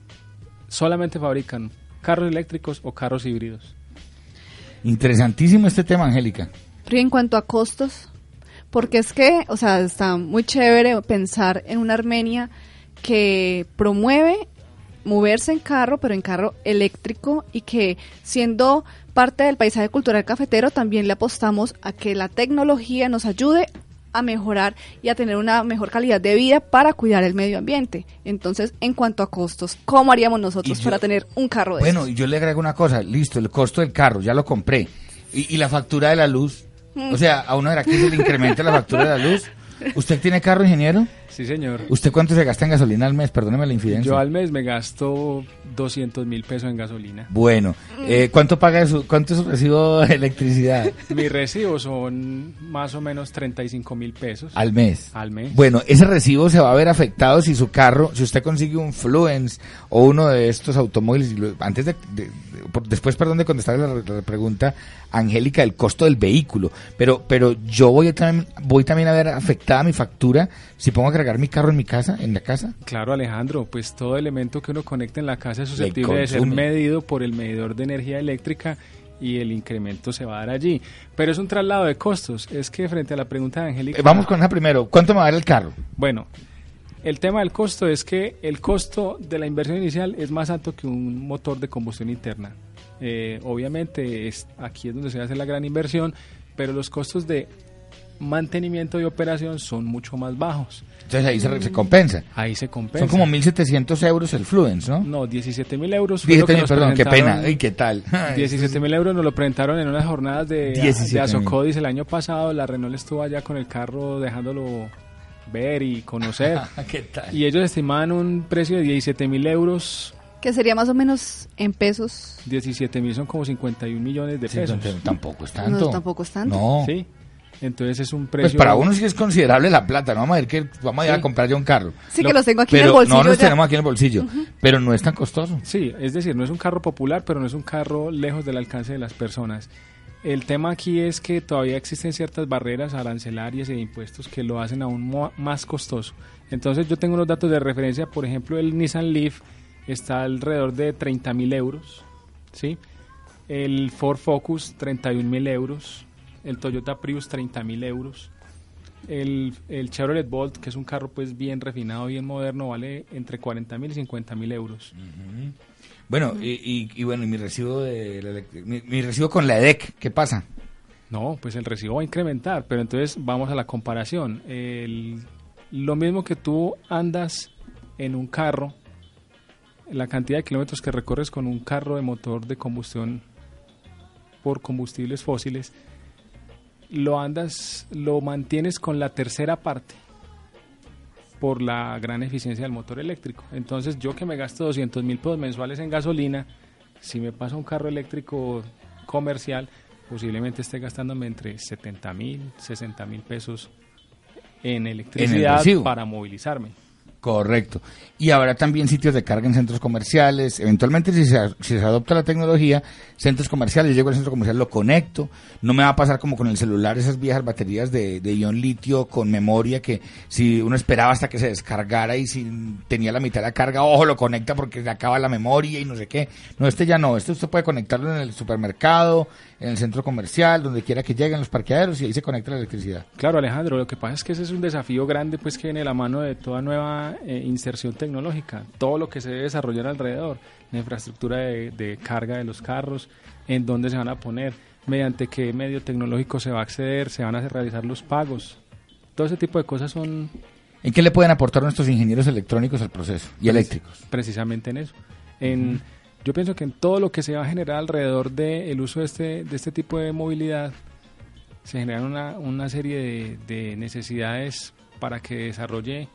solamente fabrican carros eléctricos o carros híbridos. Interesantísimo este tema, Angélica. Y en cuanto a costos, porque es que, o sea, está muy chévere pensar en una Armenia que promueve moverse en carro, pero en carro eléctrico y que siendo parte del paisaje cultural cafetero también le apostamos a que la tecnología nos ayude a mejorar y a tener una mejor calidad de vida para cuidar el medio ambiente. Entonces, en cuanto a costos, ¿cómo haríamos nosotros para tener un carro de Bueno, yo le agrego una cosa, listo, el costo del carro, ya lo compré. Y, la factura de la luz, o sea, a uno era que se le incrementa la factura de la luz. ¿Usted tiene carro, ingeniero? Sí, señor. ¿Usted cuánto se gasta en gasolina al mes? Perdóneme la infidencia. Yo al mes me gasto 200 mil pesos en gasolina. Bueno, eh, ¿cuánto paga su, cuánto es su recibo de electricidad? Mis recibos son más o menos 35 mil pesos. Al mes. Al mes. Bueno, ese recibo se va a ver afectado si su carro, si usted consigue un Fluence o uno de estos automóviles, antes de, de- de- por- después, perdón, de contestar la, la pregunta, Angélica, el costo del vehículo, pero, pero yo voy a también, voy también a ver afectada mi factura si pongo a cargar mi carro en mi casa, en la casa. Claro, Alejandro, pues todo elemento que uno conecte en la casa es Le susceptible de ser medido por el medidor de energía eléctrica y el incremento se va a dar allí. Pero es un traslado de costos. Es que frente a la pregunta de Angélica... Eh, Vamos con esa primero, ¿cuánto me va a dar el carro? Bueno, el tema del costo es que el costo de la inversión inicial es más alto que un motor de combustión interna. Eh, obviamente es, aquí es donde se hace la gran inversión, pero los costos de mantenimiento y operación son mucho más bajos. Entonces ahí se, se compensa. Ahí se compensa. Son como 1.700 euros el Fluence, ¿no? No, 17 mil euros. fue lo 17 que nos perdón, qué pena. Ay, ¿qué tal? 17 mil euros nos lo presentaron en unas jornadas de, 17.000. de Azocodis el año pasado. La Renault estuvo allá con el carro dejándolo ver y conocer. ¿Qué tal? y ellos estimaban un precio de 17 mil euros. Que sería más o menos en pesos. 17 mil son como 51 millones de Sí, pesos. entonces tampoco es tanto. No, tampoco es tanto. No. Sí. Entonces es un Pues precio. para uno sí es considerable la plata, no vamos a ver que vamos a ir a comprar ya un carro. Sí, Lo- que los tengo aquí en pero el bolsillo. no los ya. tenemos aquí en el bolsillo, pero no es tan costoso. Sí, es decir, no es un carro popular, pero no es un carro lejos del alcance de las personas. El tema aquí es que todavía existen ciertas barreras arancelarias e impuestos que lo hacen aún más costoso. Entonces yo tengo unos datos de referencia, por ejemplo, el Nissan Leaf está alrededor de 30 mil euros, ¿sí? El Ford Focus 31 mil euros, el Toyota Prius 30 mil euros, el, el Chevrolet Bolt, que es un carro pues bien refinado, bien moderno, vale entre 40 mil y 50 mil euros. Bueno, y, y- y bueno, y mi recibo de la mi, mi recibo con la EDEC, ¿qué pasa? No, pues el recibo va a incrementar, pero entonces vamos a la comparación. El- lo mismo que tú andas en un carro, la cantidad de kilómetros que recorres con un carro de motor de combustión por combustibles fósiles, lo andas, lo mantienes con la tercera parte por la gran eficiencia del motor eléctrico. Entonces yo que me gasto 200 mil pesos mensuales en gasolina, si me pasa un carro eléctrico comercial, posiblemente esté gastándome entre 70 mil, 60 mil pesos en electricidad para movilizarme. Correcto. Y habrá también sitios de carga en centros comerciales. Eventualmente, si se, adopta la tecnología, centros comerciales, llego al centro comercial, lo conecto. No me va a pasar como con el celular, esas viejas baterías de, de ion litio con memoria que si uno esperaba hasta que se descargara y si tenía la mitad de la carga, ojo, lo conecta porque se acaba la memoria y no sé qué. No, este ya no. Este usted puede conectarlo en el supermercado, en el centro comercial, donde quiera que lleguen los parqueaderos y ahí se conecta la electricidad. Claro, Alejandro, lo que pasa es que ese es un desafío grande pues que viene la mano de toda nueva eh, inserción tecnológica, todo lo que se debe desarrollar alrededor, la infraestructura de, de carga de los carros, en dónde se van a poner, mediante qué medio tecnológico se va a acceder, se van a realizar los pagos. Todo ese tipo de cosas son ¿En qué le pueden aportar nuestros ingenieros electrónicos al proceso? Y eléctricos. precisamente en eso. En, Yo pienso que en todo lo que se va a generar alrededor del uso de este, de este tipo de movilidad, se generan una, una serie de, de necesidades para que desarrolle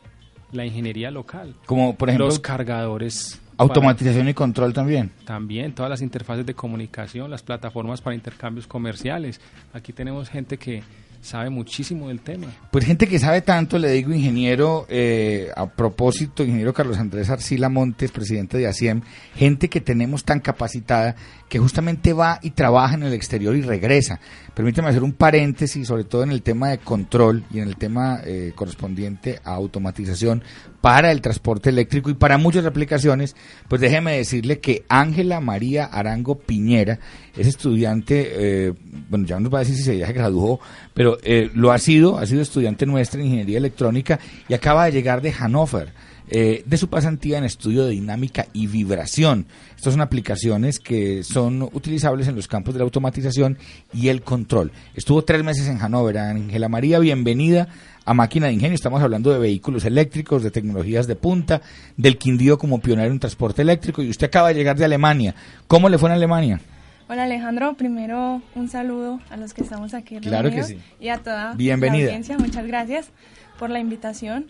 la ingeniería local. Como por ejemplo los cargadores. automatización y control también. también todas las interfaces de comunicación, las plataformas para intercambios comerciales. Aquí tenemos gente que sabe muchísimo del tema. Pues gente que sabe tanto, le digo ingeniero, eh, a propósito, ingeniero Carlos Andrés Arcila Montes, presidente de ASIEM, gente que tenemos tan capacitada que justamente va y trabaja en el exterior y regresa. Permítame hacer un paréntesis, sobre todo en el tema de control y en el tema eh, correspondiente a automatización para el transporte eléctrico y para muchas aplicaciones, pues déjeme decirle que Ángela María Arango Piñera es estudiante, eh, bueno, ya nos va a decir si se graduó, pero eh, lo ha sido, ha sido estudiante nuestra en ingeniería electrónica y acaba de llegar de Hannover. Eh, de su pasantía en estudio de dinámica y vibración. Estas son aplicaciones que son utilizables en los campos de la automatización y el control. Estuvo tres meses en Hannover. Ángela María, bienvenida a Máquina de Ingenio. Estamos hablando de vehículos eléctricos, de tecnologías de punta, del Quindío como pionero en transporte eléctrico y usted acaba de llegar de Alemania. ¿Cómo le fue en Alemania? Hola Alejandro, primero un saludo a los que estamos aquí claro que sí. y a toda Bienvenida. la audiencia. Muchas gracias por la invitación.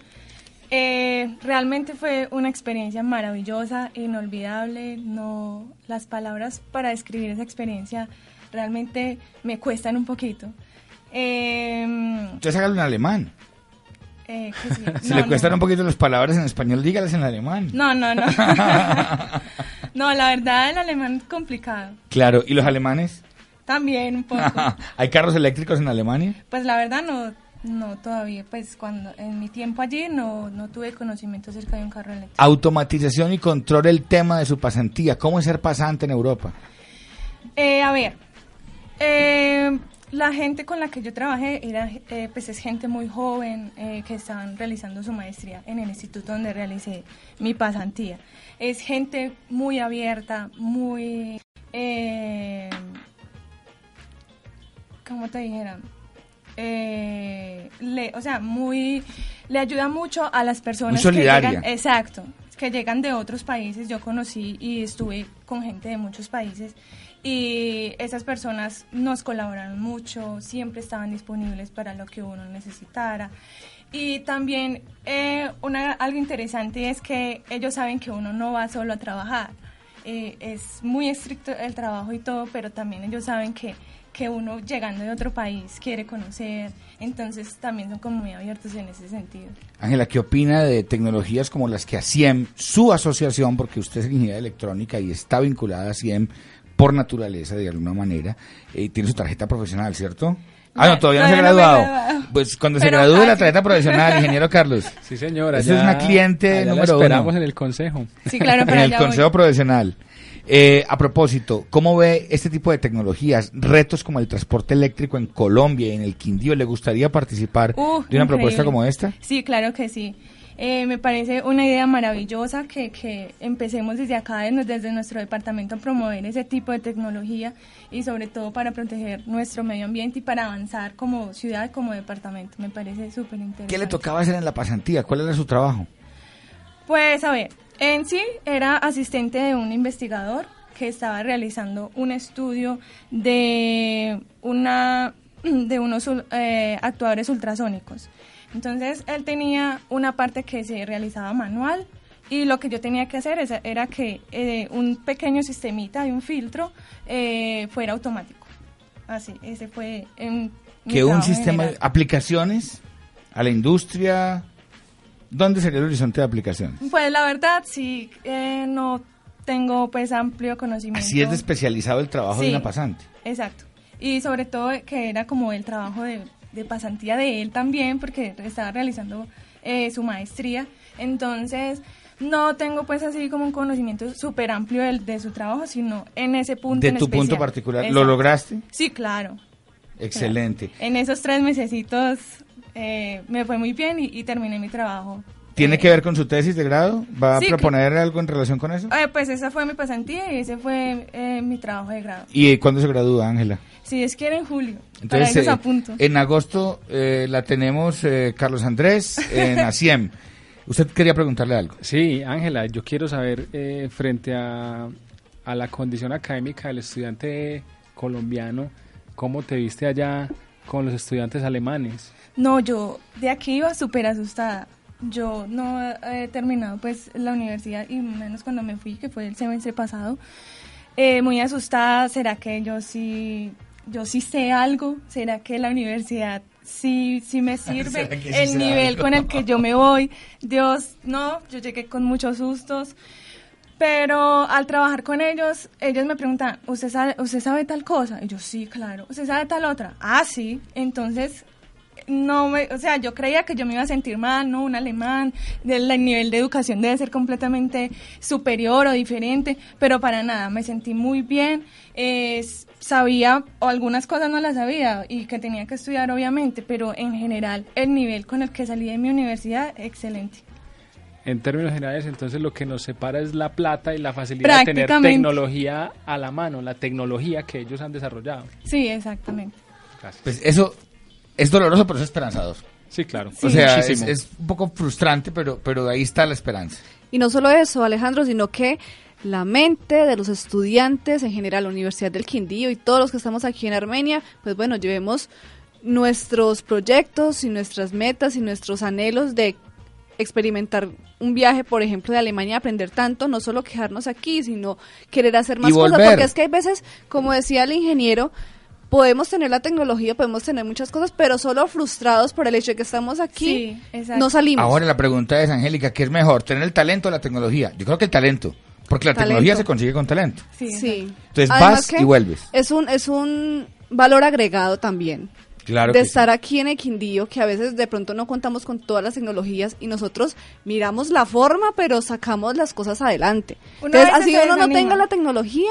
Eh, realmente fue una experiencia maravillosa, inolvidable. No, las palabras para describir esa experiencia realmente me cuestan un poquito. Eh, Entonces hágalo en alemán. eh, ¿qué sí? Si No, le no, cuestan no. un poquito las palabras en español, dígalas en alemán. No, no, no. no, la verdad el alemán es complicado. Claro, ¿y los alemanes? También un poco. ¿Hay carros eléctricos en Alemania? Pues la verdad no, no todavía. Pues cuando en mi tiempo allí no, no tuve conocimiento acerca de un carro eléctrico. Automatización y control, el tema de su pasantía. ¿Cómo es ser pasante en Europa? Eh, a ver, eh, la gente con la que yo trabajé era, eh, pues es gente muy joven eh, que estaban realizando su maestría en el instituto donde realicé mi pasantía. Es gente muy abierta, muy, eh, ¿cómo te dijera? Eh, le, o sea, muy, le ayuda mucho a las personas que llegan, exacto, que llegan de otros países. Yo conocí y estuve con gente de muchos países y esas personas nos colaboraron mucho, siempre estaban disponibles para lo que uno necesitara. Y también eh, una, algo interesante es que ellos saben que uno no va solo a trabajar. Eh, es muy estricto el trabajo y todo, pero también ellos saben que, que uno llegando de otro país quiere conocer, entonces también son como muy abiertos en ese sentido. Ángela, ¿qué opina de tecnologías como las que ASIEM, su asociación, porque usted es ingeniera electrónica y está vinculada a ASIEM por naturaleza de alguna manera, eh, tiene su tarjeta profesional, ¿cierto? Ah, no, todavía no se ha no graduado. Pues cuando se gradúe la tarjeta profesional, ingeniero Carlos. Sí, señora. Esa es una cliente número uno. esperamos en el consejo. Sí, claro, en el allá Consejo voy. Profesional. Eh, a propósito, ¿cómo ve este tipo de tecnologías, retos como el transporte eléctrico en Colombia y en el Quindío? ¿Le gustaría participar Uh, de una propuesta como esta? Sí, claro que sí. Eh, me parece una idea maravillosa que, que empecemos desde acá, desde desde nuestro departamento, a promover ese tipo de tecnología y sobre todo para proteger nuestro medio ambiente y para avanzar como ciudad, como departamento. Me parece súper interesante. ¿Qué le tocaba hacer en la pasantía? ¿Cuál era su trabajo? Pues a ver, en sí era asistente de un investigador que estaba realizando un estudio de una de unos eh, actuadores ultrasónicos. Entonces él tenía una parte que se realizaba manual y lo que yo tenía que hacer era que eh, un pequeño sistemita de un filtro eh, fuera automático. Así, ese fue en Que un sistema, general. aplicaciones a la industria. ¿Dónde sería el horizonte de aplicaciones? Pues la verdad sí, eh, no tengo pues amplio conocimiento. Así es de especializado el trabajo de Sí. una pasante. Exacto. Y sobre todo que era como el trabajo de, de pasantía de él también, porque estaba realizando eh, su maestría. Entonces, no tengo pues así como un conocimiento súper amplio del- de, su trabajo, sino en ese punto. De en tu punto especial. particular. ¿Lo Exacto. lograste? Sí, claro. Excelente. En esos tres mesecitos eh, me fue muy bien y, y terminé mi trabajo. ¿Tiene Eh, que ver con su tesis de grado? ¿Va a Sí, proponer algo en relación con eso? eh, pues esa fue mi pasantía y ese fue eh, mi trabajo de grado. ¿Y cuándo se gradúa, Ángela? Si Dios quiere, en julio. Entonces, eh, a punto. en agosto eh, la tenemos eh, Carlos Andrés en ASIEM. Usted quería preguntarle algo. Sí, Ángela, yo quiero saber eh, frente a, a la condición académica del estudiante colombiano, ¿cómo te viste allá con los estudiantes alemanes? No, yo de aquí iba súper asustada. Yo no he terminado pues la universidad y menos cuando me fui, que fue el semestre pasado. Eh, muy asustada, ¿será que yo sí, yo sí sé algo? ¿Será que la universidad sí, sí me sirve? ¿Será que sí el nivel algo? con el que yo me voy. Dios, no, yo llegué con muchos sustos. Pero al trabajar con ellos, ellos me preguntan, ¿usted sabe, ¿usted sabe tal cosa? Y yo, sí, claro. ¿Usted sabe tal otra? Ah, sí. Entonces, no me, o sea, yo creía que yo me iba a sentir mal, ¿no? Un alemán, del el nivel de educación debe ser completamente superior o diferente, pero para nada, me sentí muy bien. eh, sabía, o algunas cosas no las sabía y que tenía que estudiar, obviamente, pero en general, el nivel con el que salí de mi universidad, excelente. En términos generales, entonces lo que nos separa es la plata y la facilidad de tener tecnología a la mano, la tecnología que ellos han desarrollado. Sí, exactamente. Gracias. Pues eso es doloroso, pero es esperanzador. Sí, claro. o sea, es, muchísimo. es un poco frustrante, pero, pero ahí está la esperanza. Y no solo eso, Alejandro, sino que la mente de los estudiantes en general, la Universidad del Quindío y todos los que estamos aquí en Armenia, pues bueno, llevemos nuestros proyectos y nuestras metas y nuestros anhelos de experimentar un viaje, por ejemplo, de Alemania, aprender tanto, no solo quejarnos aquí, sino querer hacer más cosas, porque es que hay veces, como decía el ingeniero, podemos tener la tecnología, podemos tener muchas cosas, pero solo frustrados por el hecho de que estamos aquí, no salimos. Ahora la pregunta es, Angélica, ¿qué es mejor, tener el talento o la tecnología? Yo creo que el talento. Porque la tecnología se consigue con talento. Sí. Entonces vas y vuelves. Es un, es un valor agregado también. Claro de estar aquí en el Quindío, que a veces de pronto no contamos con todas las tecnologías y nosotros miramos la forma, pero sacamos las cosas adelante. Entonces, así uno no tenga la tecnología,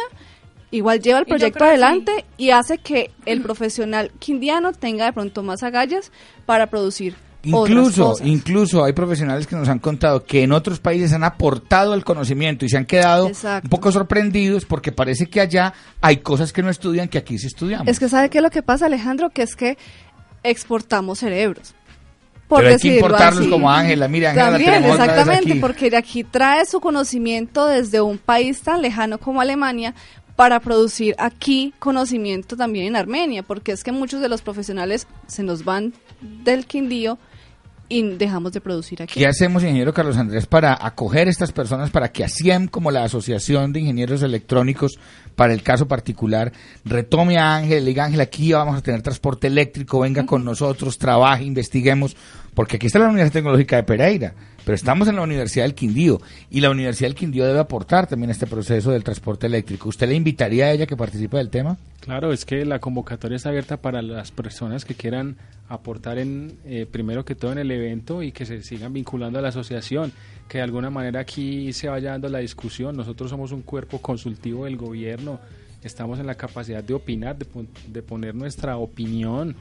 igual lleva el proyecto adelante y hace que el profesional quindiano tenga de pronto más agallas para producir Incluso, incluso hay profesionales que nos han contado que en otros países han aportado el conocimiento y se han quedado un poco sorprendidos porque parece que allá hay cosas que no estudian que aquí sí estudiamos. Es que sabe qué es lo que pasa, Alejandro, que es que exportamos cerebros. Por Pero hay que importarlos como Ángela, mira Ángela También, exactamente, porque de aquí trae su conocimiento desde un país tan lejano como Alemania para producir aquí conocimiento también en Armenia, porque es que muchos de los profesionales se nos van del Quindío y dejamos de producir aquí. ¿Qué hacemos, ingeniero Carlos Andrés, para acoger a estas personas, para que ASIEM, como la Asociación de Ingenieros Electrónicos, para el caso particular, retome a Ángel, le diga Ángel, aquí vamos a tener transporte eléctrico, venga con nosotros, trabaje, investiguemos, porque aquí está la Universidad Tecnológica de Pereira, pero estamos en la Universidad del Quindío y la Universidad del Quindío debe aportar también este proceso del transporte eléctrico. ¿Usted le invitaría a ella que participe del tema? Claro, es que la convocatoria está abierta para las personas que quieran aportar en eh, primero que todo en el evento y que se sigan vinculando a la asociación, que de alguna manera aquí se vaya dando la discusión. Nosotros somos un cuerpo consultivo del gobierno, estamos en la capacidad de opinar, de, de poner nuestra opinión,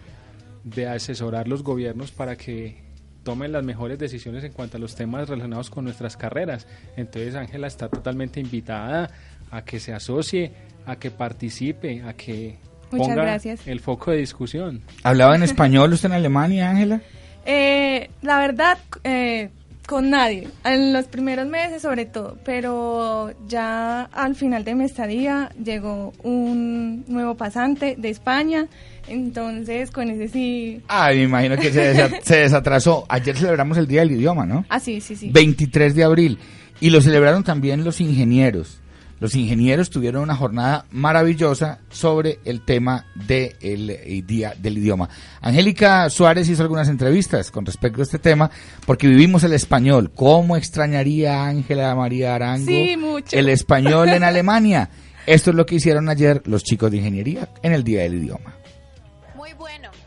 de asesorar los gobiernos para que tomen las mejores decisiones en cuanto a los temas relacionados con nuestras carreras. Entonces Ángela está totalmente invitada a que se asocie, a que participe, a que ponga el foco de discusión. ¿Hablaba en español usted en Alemania, Ángela? Eh, la verdad, eh, con nadie, en los primeros meses sobre todo, pero ya al final de mi estadía llegó un nuevo pasante de España, entonces con ese sí... Ah, me imagino que se, se desatrasó. Ayer celebramos el Día del Idioma, ¿no? Ah, sí, sí, sí. 23 de abril. Y lo celebraron también los ingenieros los ingenieros tuvieron una jornada maravillosa sobre el tema de el, día del idioma. Angélica Suárez hizo algunas entrevistas con respecto a este tema porque vivimos el español. ¿Cómo extrañaría Ángela María Arango el español en Alemania? Esto es lo que hicieron ayer los chicos de ingeniería en el día del idioma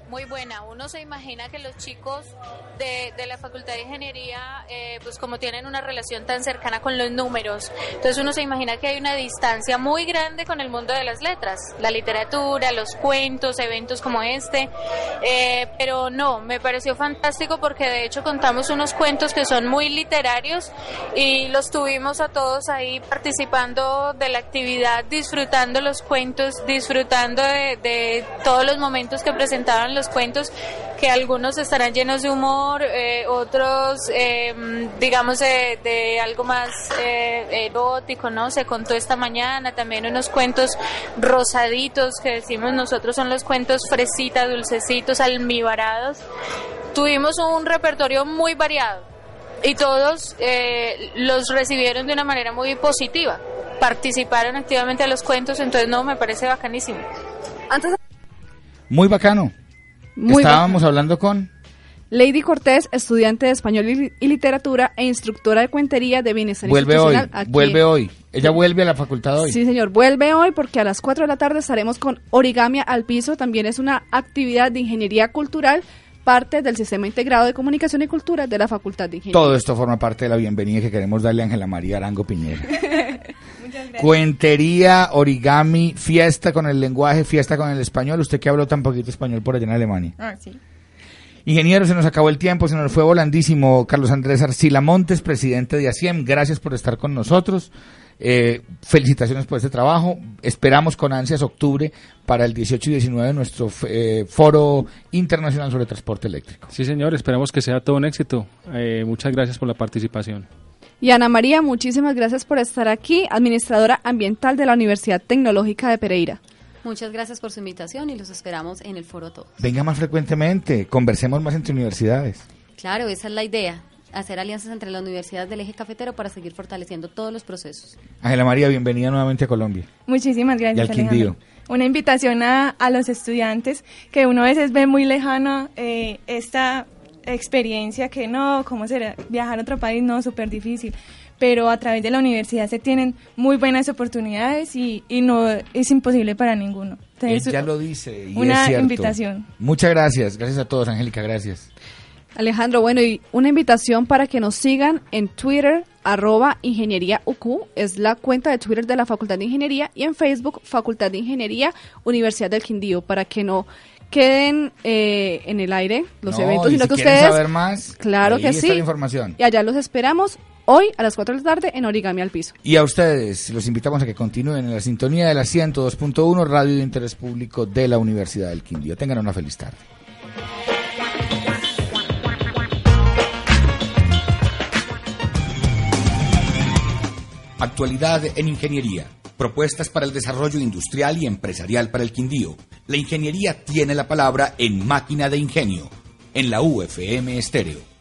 muy buena. Uno se imagina que los chicos de, de la Facultad de Ingeniería, eh, pues como tienen una relación tan cercana con los números, entonces uno se imagina que hay una distancia muy grande con el mundo de las letras, la literatura, los cuentos, eventos como este, eh, pero no, me pareció fantástico porque de hecho contamos unos cuentos que son muy literarios y los tuvimos a todos ahí participando de la actividad, disfrutando los cuentos, disfrutando de, de todos los momentos que presentaban los cuentos que algunos estarán llenos de humor, eh, otros, em, digamos, de, algo más eh, erótico, ¿no? Se contó esta mañana también unos cuentos rosaditos que decimos nosotros son los cuentos fresitas, dulcecitos, almibarados. Tuvimos un repertorio muy variado y todos eh, los recibieron de una manera muy positiva. Participaron activamente a los cuentos, entonces no, me parece bacanísimo. Antes Muy bacano. Estábamos hablando con... Lady Cortés, estudiante de español y, literatura e instructora de cuentería de bienestar vuelve Hoy, vuelve hoy. Ella vuelve a la facultad hoy. Sí, señor, vuelve hoy porque a las 4 de la tarde estaremos con Origami al piso. También es una actividad de ingeniería cultural parte del sistema integrado de comunicación y cultura de la Facultad de Ingeniería. Todo esto forma parte de la bienvenida que queremos darle a Ángela María Arango Piñera. Cuentería, origami, fiesta con el lenguaje, fiesta con el español. Usted que habló tan poquito español por allá en Alemania. Ah, sí. Ingeniero, se nos acabó el tiempo, se nos fue volandísimo. Carlos Andrés Arcila Montes, presidente de ASIEM, gracias por estar con nosotros. Eh, felicitaciones por este trabajo. Esperamos con ansias octubre para el 18 y 19 nuestro eh, foro internacional sobre transporte eléctrico. Sí, señor, esperamos que sea todo un éxito. Eh, muchas gracias por la participación. Y Ana María, muchísimas gracias por estar aquí, administradora ambiental de la Universidad Tecnológica de Pereira. Muchas gracias por su invitación y los esperamos en el foro todos. Venga más frecuentemente, conversemos más entre universidades. Claro, esa es la idea, hacer alianzas entre las universidades del eje cafetero para seguir fortaleciendo todos los procesos. Ángela María, bienvenida nuevamente a Colombia. Muchísimas gracias. Y al Quindío. Una invitación a, a los estudiantes que uno a veces ve muy lejano eh, esta experiencia que no, ¿cómo será? Viajar a otro país, no, súper difícil. Pero a través de la universidad se tienen muy buenas oportunidades y, y no es imposible para ninguno. Entonces, Ella lo dice. Y una es invitación. Muchas gracias. Gracias a todos, Angélica. Gracias. Alejandro, bueno, y una invitación para que nos sigan en Twitter, arroba Ingeniería UQ, es la cuenta de Twitter de la Facultad de Ingeniería, y en Facebook, Facultad de Ingeniería, Universidad del Quindío, para que no queden eh, en el aire los No, eventos, sino si que ustedes... saber más, claro ahí que está sí. la información. Y allá los esperamos hoy a las 4 de la tarde en Origami al Piso. Y a ustedes los invitamos a que continúen en la sintonía de la 102.1 Radio de Interés Público de la Universidad del Quindío. Tengan una feliz tarde. Actualidad en ingeniería. Propuestas para el desarrollo industrial y empresarial para el Quindío. La ingeniería tiene la palabra en Máquina de Ingenio, en la UFM Estéreo.